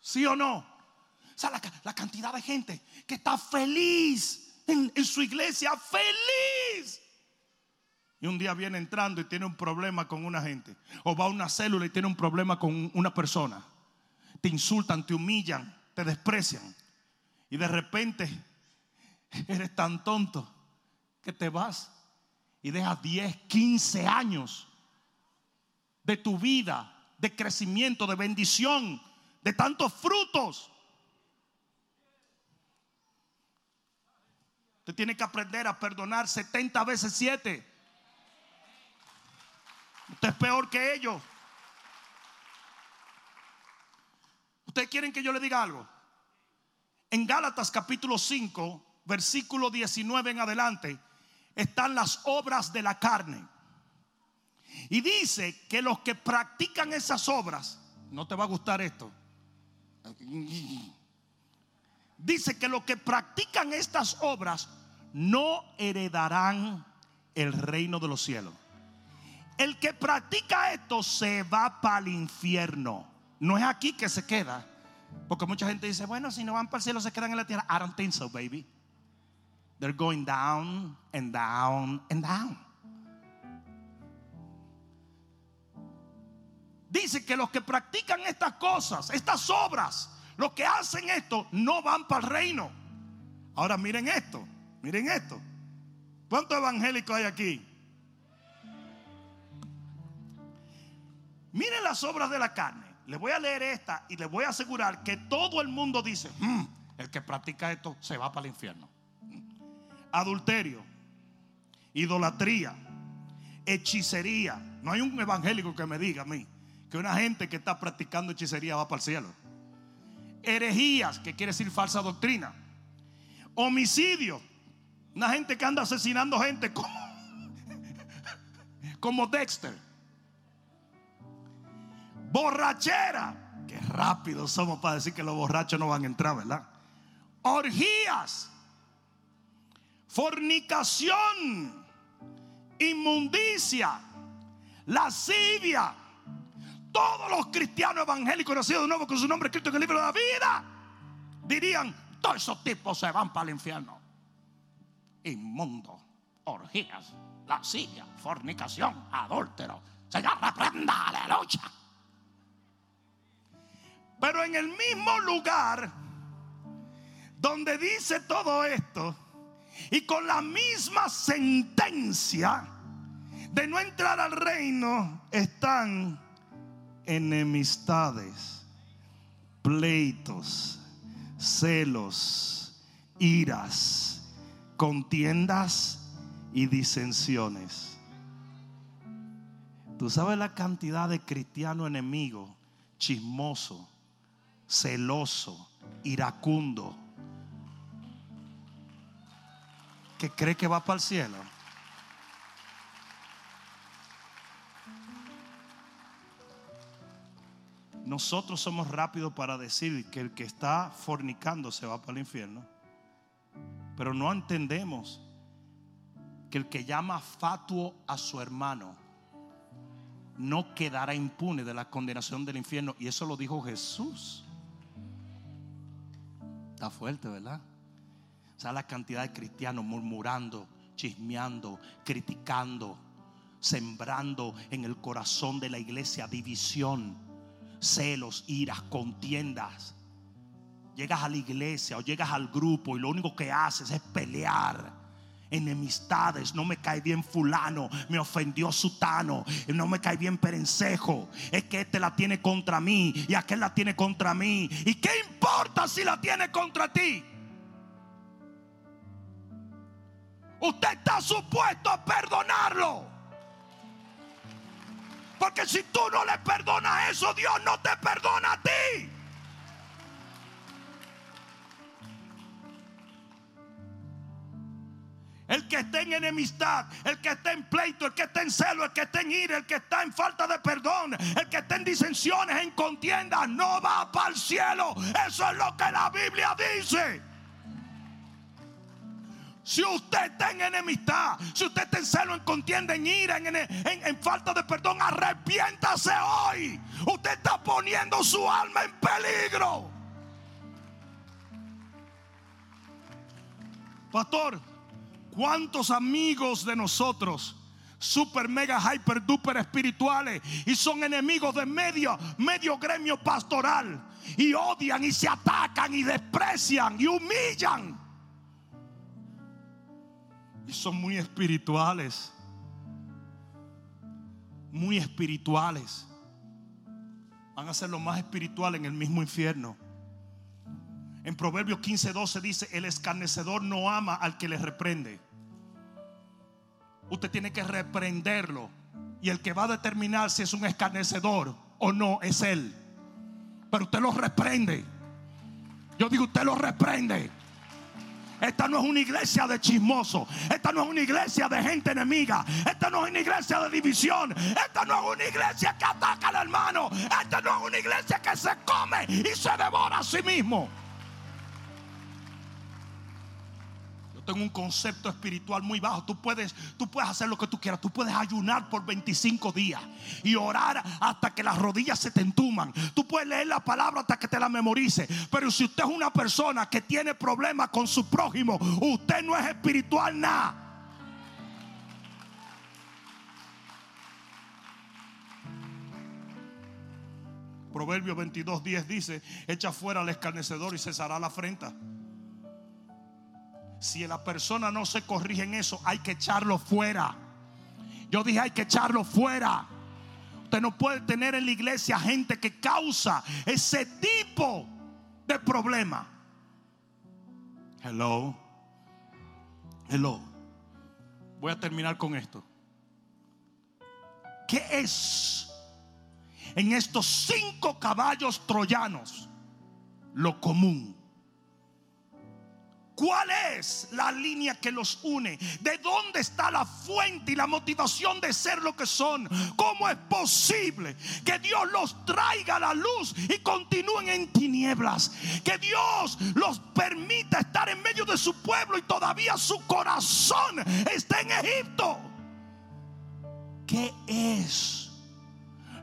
B: ¿Sí o no? O sea, la, cantidad de gente que está feliz en, en su iglesia, feliz. Y un día viene entrando y tiene un problema con una gente. O va a una célula y tiene un problema con una persona te insultan, te humillan, te desprecian. Y de repente eres tan tonto que te vas y dejas 10, 15 años de tu vida, de crecimiento, de bendición, de tantos frutos. Usted tiene que aprender a perdonar 70 veces 7. Usted es peor que ellos. ¿Ustedes quieren que yo le diga algo? En Gálatas capítulo 5, versículo 19 en adelante, están las obras de la carne. Y dice que los que practican esas obras, no te va a gustar esto. Dice que los que practican estas obras no heredarán el reino de los cielos. El que practica esto se va para el infierno. No es aquí que se queda. Porque mucha gente dice, bueno, si no van para el cielo se quedan en la tierra. I don't think so, baby. They're going down and down and down. Dice que los que practican estas cosas, estas obras, los que hacen esto, no van para el reino. Ahora miren esto, miren esto. ¿Cuántos evangélicos hay aquí? Miren las obras de la carne le voy a leer esta y le voy a asegurar que todo el mundo dice, hmm, el que practica esto se va para el infierno. Adulterio, idolatría, hechicería. No hay un evangélico que me diga a mí que una gente que está practicando hechicería va para el cielo. Herejías, que quiere decir falsa doctrina. Homicidio, una gente que anda asesinando gente como, como Dexter Borrachera. Qué rápido somos para decir que los borrachos no van a entrar, ¿verdad? Orgías. Fornicación. Inmundicia. Lascivia. Todos los cristianos evangélicos nacidos de nuevo con su nombre escrito en el libro de la vida dirían: Todos esos tipos se van para el infierno. Inmundo, orgías, lascivia, fornicación, adúltero. Señor, reprenda, aleluya. Pero en el mismo lugar donde dice todo esto y con la misma sentencia de no entrar al reino están enemistades, pleitos, celos, iras, contiendas y disensiones. Tú sabes la cantidad de cristiano enemigo, chismoso, celoso, iracundo, que cree que va para el cielo. Nosotros somos rápidos para decir que el que está fornicando se va para el infierno. Pero no entendemos que el que llama fatuo a su hermano no quedará impune de la condenación del infierno. Y eso lo dijo Jesús. Está fuerte, ¿verdad? O sea, la cantidad de cristianos murmurando, chismeando, criticando, sembrando en el corazón de la iglesia división, celos, iras, contiendas. Llegas a la iglesia o llegas al grupo y lo único que haces es pelear enemistades, no me cae bien fulano, me ofendió sutano, no me cae bien perencejo, es que este la tiene contra mí y aquel la tiene contra mí. ¿Y qué importa si la tiene contra ti? Usted está supuesto a perdonarlo. Porque si tú no le perdonas eso, Dios no te perdona a ti. El que está en enemistad, el que está en pleito, el que está en celo, el que está en ira, el que está en falta de perdón, el que está en disensiones, en contienda, no va para el cielo. Eso es lo que la Biblia dice. Si usted está en enemistad, si usted está en celo, en contienda, en ira, en, en, en, falta de perdón, arrepiéntase hoy. Usted está poniendo su alma en peligro. Pastor, ¿cuántos amigos de nosotros? Super mega hyper duper espirituales y son enemigos de medio medio gremio pastoral y odian y se atacan y desprecian y humillan y son muy espirituales. Muy espirituales. Van a ser lo más espiritual en el mismo infierno. En Proverbios 15:12 dice, el escarnecedor no ama al que le reprende. Usted tiene que reprenderlo. Y el que va a determinar si es un escarnecedor o no es él. Pero usted lo reprende. Yo digo, usted lo reprende. Esta no es una iglesia de chismoso. Esta no es una iglesia de gente enemiga. Esta no es una iglesia de división. Esta no es una iglesia que ataca al hermano. Esta no es una iglesia que se come y se devora a sí mismo. Tengo un concepto espiritual muy bajo. Tú puedes, tú puedes hacer lo que tú quieras. Tú puedes ayunar por 25 días y orar hasta que las rodillas se te entuman. Tú puedes leer la palabra hasta que te la memorice. Pero si usted es una persona que tiene problemas con su prójimo, usted no es espiritual nada. Proverbio 22, 10 dice: Echa fuera al escarnecedor y cesará la afrenta. Si la persona no se corrige en eso, hay que echarlo fuera. Yo dije, hay que echarlo fuera. Usted no puede tener en la iglesia gente que causa ese tipo de problema. Hello. Hello. Voy a terminar con esto. ¿Qué es en estos cinco caballos troyanos lo común? ¿Cuál es la línea que los une? ¿De dónde está la fuente y la motivación de ser lo que son? ¿Cómo es posible que Dios los traiga a la luz y continúen en tinieblas? Que Dios los permita estar en medio de su pueblo y todavía su corazón está en Egipto. ¿Qué es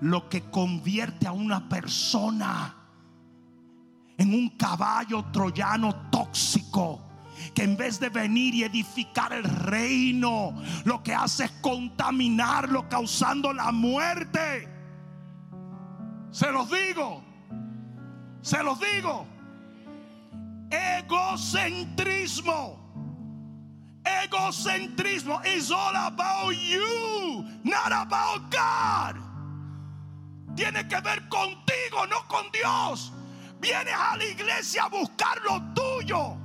B: lo que convierte a una persona? En un caballo troyano tóxico que en vez de venir y edificar el reino, lo que hace es contaminarlo, causando la muerte. Se los digo, se los digo. Egocentrismo. Egocentrismo is all about you, not about God. Tiene que ver contigo, no con Dios. Vienes a la iglesia a buscar lo tuyo,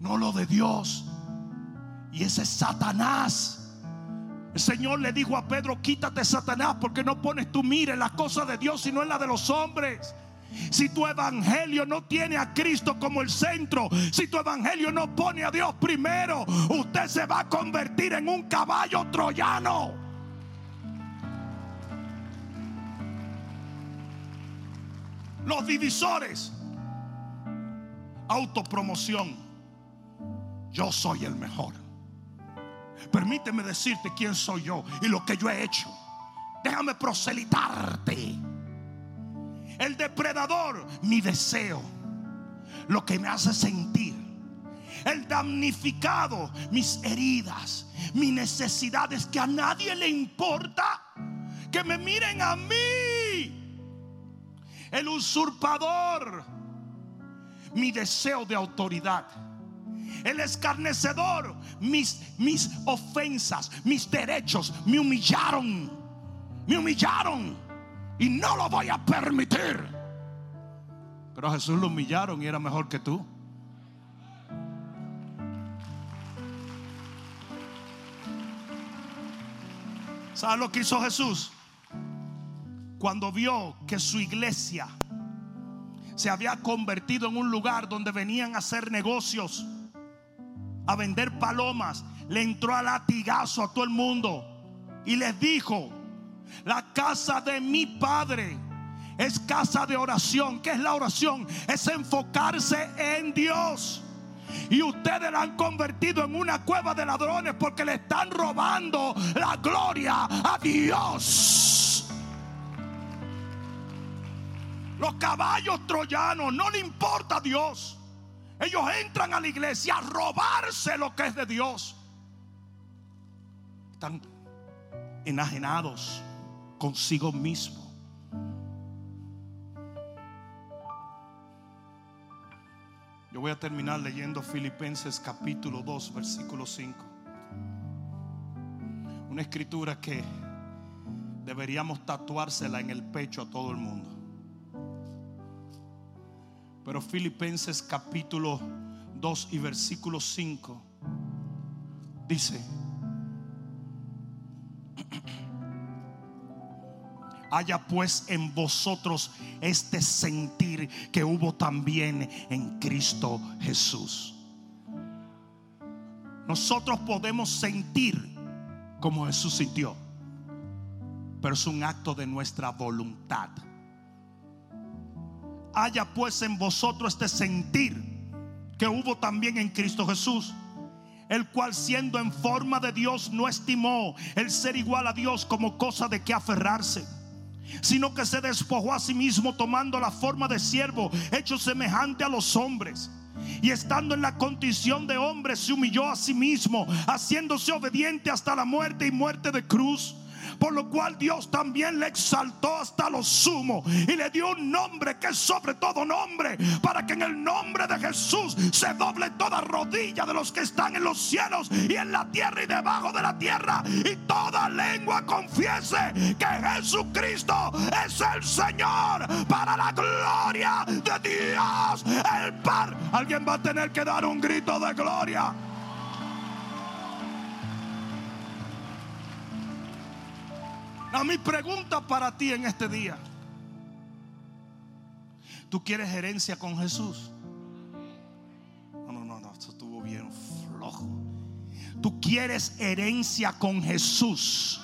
B: no lo de Dios. Y ese es Satanás. El Señor le dijo a Pedro, quítate Satanás porque no pones tu mira en las cosas de Dios sino en las de los hombres. Si tu evangelio no tiene a Cristo como el centro, si tu evangelio no pone a Dios primero, usted se va a convertir en un caballo troyano. Los divisores, autopromoción. Yo soy el mejor. Permíteme decirte quién soy yo y lo que yo he hecho. Déjame proselitarte. El depredador, mi deseo, lo que me hace sentir. El damnificado, mis heridas, mis necesidades que a nadie le importa. Que me miren a mí. El usurpador, mi deseo de autoridad el escarnecedor, mis, mis ofensas, mis derechos, me humillaron, me humillaron y no lo voy a permitir. Pero a Jesús lo humillaron y era mejor que tú. ¿Sabes lo que hizo Jesús? Cuando vio que su iglesia se había convertido en un lugar donde venían a hacer negocios a vender palomas, le entró a latigazo a todo el mundo y les dijo, la casa de mi padre es casa de oración. ¿Qué es la oración? Es enfocarse en Dios. Y ustedes la han convertido en una cueva de ladrones porque le están robando la gloria a Dios. Los caballos troyanos no le importa a Dios. Ellos entran a la iglesia a robarse lo que es de Dios. Están enajenados consigo mismo. Yo voy a terminar leyendo Filipenses capítulo 2, versículo 5. Una escritura que deberíamos tatuársela en el pecho a todo el mundo. Pero Filipenses capítulo 2 y versículo 5 dice, haya pues en vosotros este sentir que hubo también en Cristo Jesús. Nosotros podemos sentir como Jesús sintió, pero es un acto de nuestra voluntad haya pues en vosotros este sentir que hubo también en Cristo Jesús, el cual siendo en forma de Dios no estimó el ser igual a Dios como cosa de que aferrarse, sino que se despojó a sí mismo tomando la forma de siervo, hecho semejante a los hombres. Y estando en la condición de hombre, se humilló a sí mismo, haciéndose obediente hasta la muerte y muerte de cruz por lo cual Dios también le exaltó hasta lo sumo y le dio un nombre que es sobre todo nombre, para que en el nombre de Jesús se doble toda rodilla de los que están en los cielos y en la tierra y debajo de la tierra, y toda lengua confiese que Jesucristo es el Señor para la gloria de Dios el Padre. Alguien va a tener que dar un grito de gloria. A mi pregunta para ti en este día. ¿Tú quieres herencia con Jesús? No, no, no, no, esto estuvo bien flojo. Tú quieres herencia con Jesús.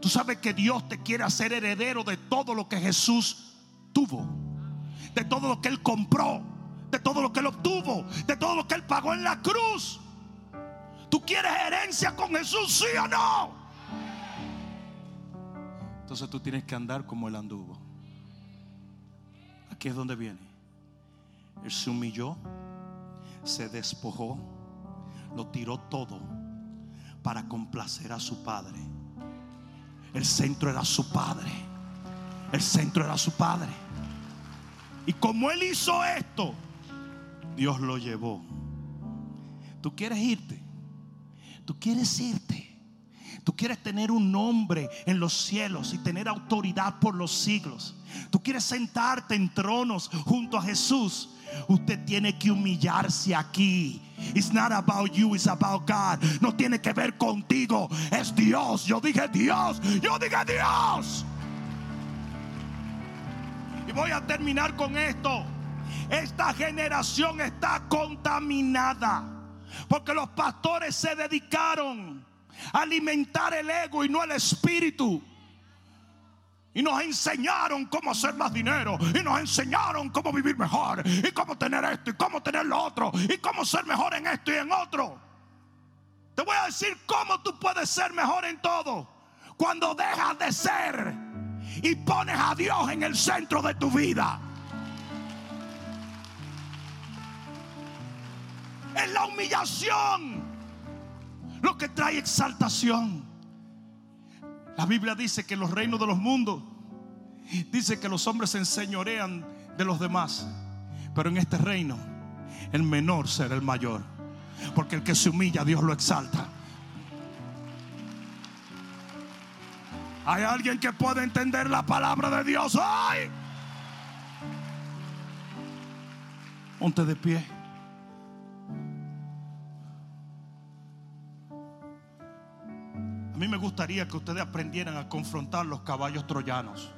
B: Tú sabes que Dios te quiere hacer heredero de todo lo que Jesús tuvo, de todo lo que Él compró, de todo lo que Él obtuvo, de todo lo que Él pagó en la cruz. ¿Tú quieres herencia con Jesús, sí o no? Entonces tú tienes que andar como él anduvo. Aquí es donde viene. Él se humilló, se despojó, lo tiró todo para complacer a su padre. El centro era su padre. El centro era su padre. Y como él hizo esto, Dios lo llevó Tú quieres irte. Tú quieres irte. Tú quieres tener un nombre en los cielos y tener autoridad por los siglos. Tú quieres sentarte en tronos junto a Jesús. Usted tiene que humillarse aquí. It's not about you, it's about God. No tiene que ver contigo, es Dios. Yo dije Dios, yo dije Dios. Y voy a terminar con esto. Esta generación está contaminada porque los pastores se dedicaron alimentar el ego y no el espíritu. Y nos enseñaron cómo hacer más dinero. Y nos enseñaron cómo vivir mejor. Y cómo tener esto y cómo tener lo otro. Y cómo ser mejor en esto y en otro. Te voy a decir cómo tú puedes ser mejor en todo. Cuando dejas de ser y pones a Dios en el centro de tu vida. Es la humillación lo que trae exaltación. La Biblia dice que los reinos de los mundos dice que los hombres se enseñorean de los demás. Pero en este reino el menor será el mayor. Porque el que se humilla, Dios lo exalta. Hay alguien que puede entender la palabra de Dios hoy. Ponte de pie. Mí me gustaría que ustedes aprendieran a confrontar los caballos troyanos.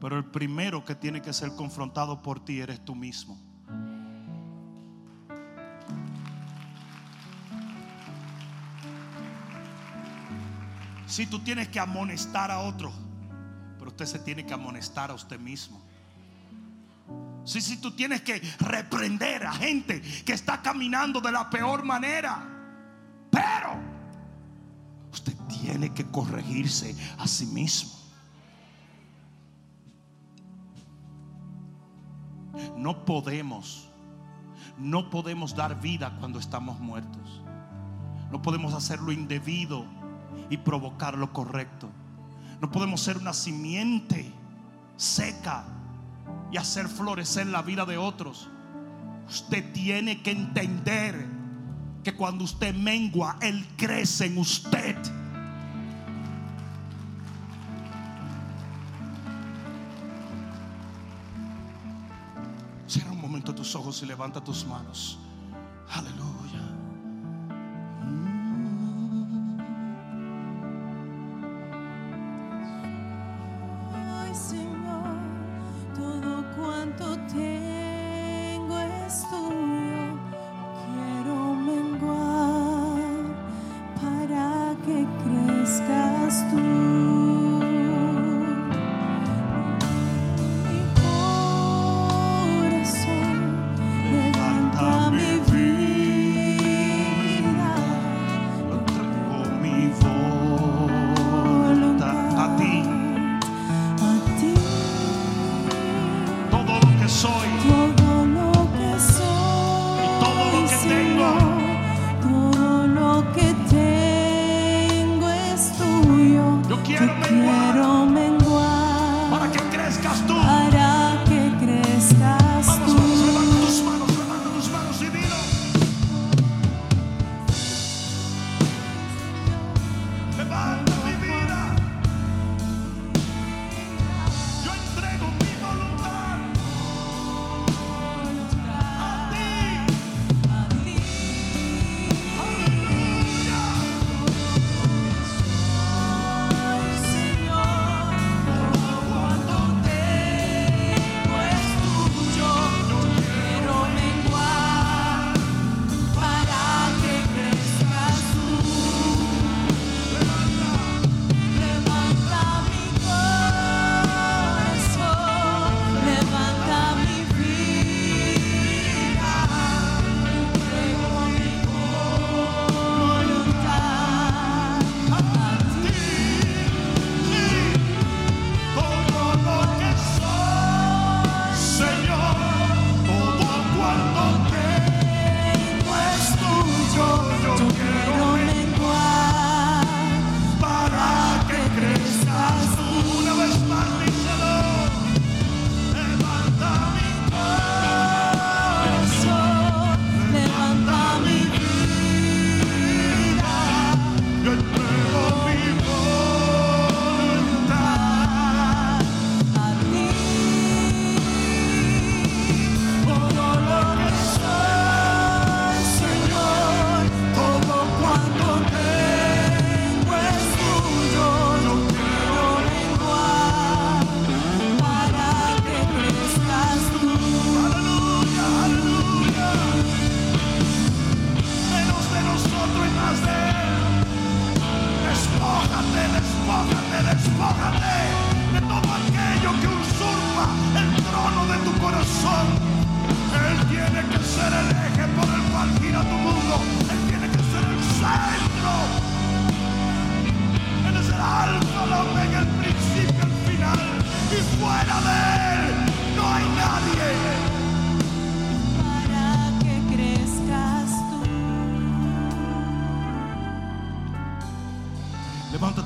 B: Pero el primero que tiene que ser confrontado por ti eres tú mismo. Si tú tienes que amonestar a otro, pero usted se tiene que amonestar a usted mismo. Si, si tú tienes que reprender a gente que está caminando de la peor manera, tiene que corregirse a sí mismo. No podemos, no podemos dar vida cuando estamos muertos. No podemos hacer lo indebido y provocar lo correcto. No podemos ser una simiente seca y hacer florecer la vida de otros. Usted tiene que entender que cuando usted mengua, Él crece en usted. Ojos y levanta tus manos. Despójate de todo aquello que usurpa el trono de tu corazón. Él tiene que ser el eje por el cual gira tu mundo. Él tiene que ser el centro. Él es el alfa, la omega, el principio, el final. Y fuera de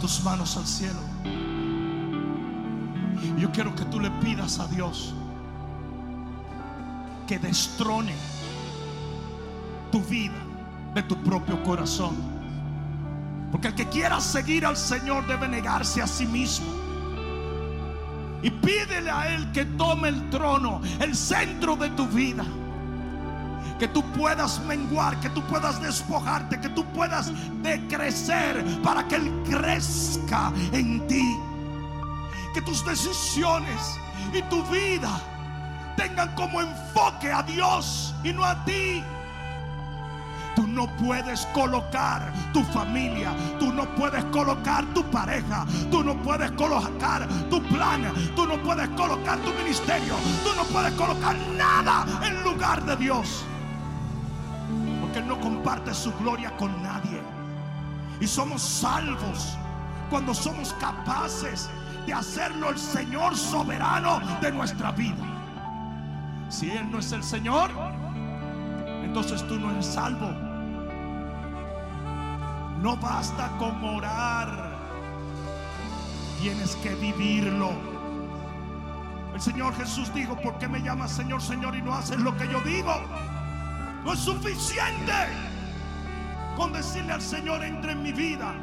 B: tus manos al cielo. Yo quiero que tú le pidas a Dios que destrone tu vida de tu propio corazón. Porque el que quiera seguir al Señor debe negarse a sí mismo. Y pídele a Él que tome el trono, el centro de tu vida que tú puedas menguar, que tú puedas despojarte, que tú puedas decrecer para que Él crezca en ti. Que tus decisiones y tu vida tengan como enfoque a Dios y no a ti. Tú no puedes colocar tu familia, tú no puedes colocar tu pareja, tú no puedes colocar tu plan, tú no puedes colocar tu ministerio, tú no puedes colocar nada en lugar de Dios. Porque Él no comparte su gloria con nadie. Y somos salvos cuando somos capaces de hacerlo el Señor soberano de nuestra vida. Si Él no es el Señor, entonces tú no eres salvo. No basta con orar, tienes que vivirlo. El Señor Jesús dijo, ¿por qué me llamas Señor, Señor y no haces lo que yo digo? No es suficiente con decirle al Señor, entre en mi vida.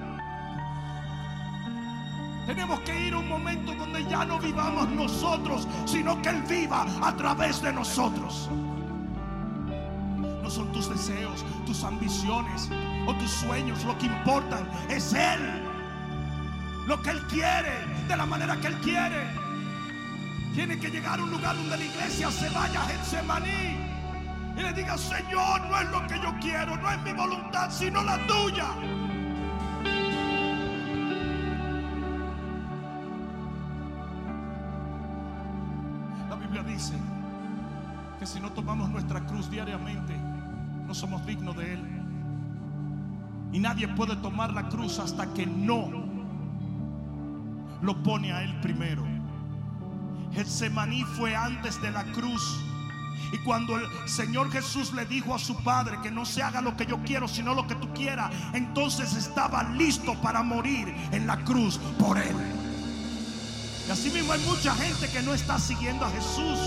B: Tenemos que ir a un momento donde ya no vivamos nosotros, sino que Él viva a través de nosotros. No son tus deseos, tus ambiciones o tus sueños lo que importan. Es Él. Lo que Él quiere, de la manera que Él quiere. Tiene que llegar a un lugar donde la iglesia se vaya a Getsemaní y le diga, Señor, no es lo que yo quiero, no es mi voluntad, sino la tuya. La Biblia dice que si no tomamos nuestra cruz diariamente, no somos dignos de Él. Y nadie puede tomar la cruz hasta que no lo pone a Él primero. Getsemaní fue antes de la cruz. Y cuando el Señor Jesús le dijo a su padre que no se haga lo que yo quiero, sino lo que tú quieras, entonces estaba listo para morir en la cruz por él. Y así mismo hay mucha gente que no está siguiendo a Jesús,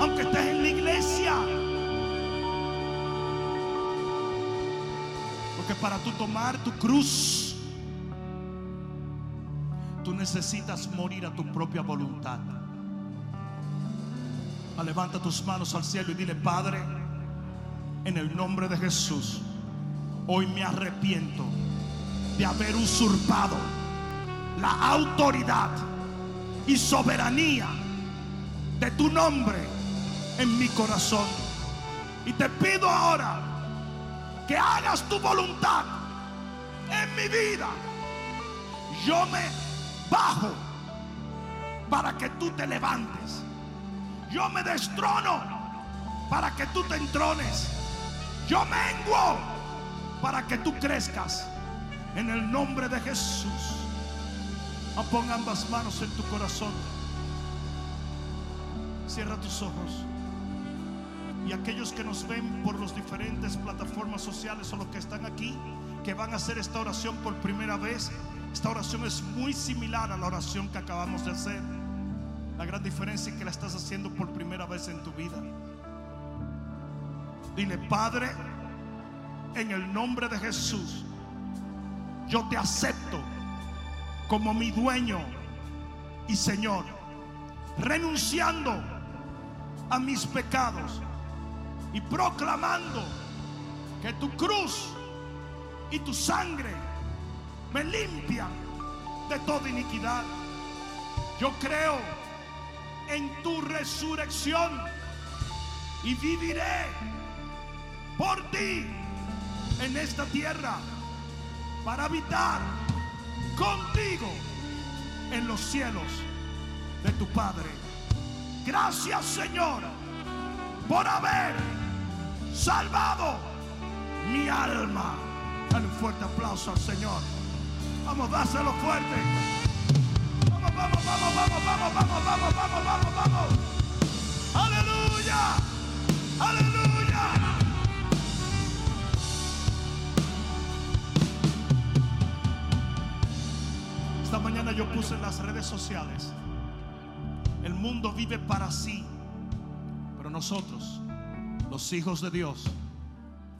B: aunque estés en la iglesia. Porque para tú tomar tu cruz, tú necesitas morir a tu propia voluntad. Ah, Levanta tus manos al cielo y dile, Padre, en el nombre de Jesús, hoy me arrepiento de haber usurpado la autoridad y soberanía de tu nombre en mi corazón. Y te pido ahora que hagas tu voluntad en mi vida. Yo me bajo para que tú te levantes. Yo me destrono para que tú te entrones. Yo menguo para que tú crezcas. En el nombre de Jesús. Ah, Pon ambas manos en tu corazón. Cierra tus ojos. Y aquellos que nos ven por las diferentes plataformas sociales o los que están aquí, que van a hacer esta oración por primera vez, esta oración es muy similar a la oración que acabamos de hacer. La gran diferencia es que la estás haciendo por primera vez en tu vida. Dile, Padre, en el nombre de Jesús, yo te acepto como mi dueño y Señor, renunciando a mis pecados y proclamando que tu cruz y tu sangre me limpian de toda iniquidad. Yo creo en tu resurrección y viviré por ti en esta tierra para habitar contigo en los cielos de tu Padre. Gracias Señor por haber salvado mi alma. Dale un fuerte aplauso al Señor. Vamos, dáselo fuerte. Vamos, vamos, vamos, vamos, vamos, vamos, vamos, vamos, vamos. Aleluya. Aleluya. Esta mañana yo puse en las redes sociales. El mundo vive para sí. Pero nosotros, los hijos de Dios,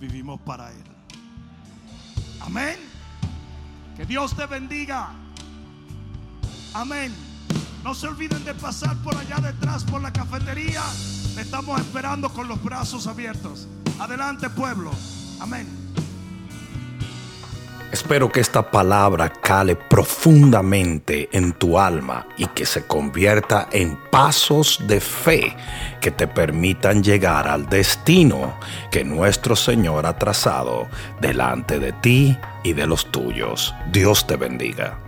B: vivimos para Él. Amén. Que Dios te bendiga. Amén. No se olviden de pasar por allá detrás por la cafetería. Le estamos esperando con los brazos abiertos. Adelante pueblo. Amén.
A: Espero que esta palabra cale profundamente en tu alma y que se convierta en pasos de fe que te permitan llegar al destino que nuestro Señor ha trazado delante de ti y de los tuyos. Dios te bendiga.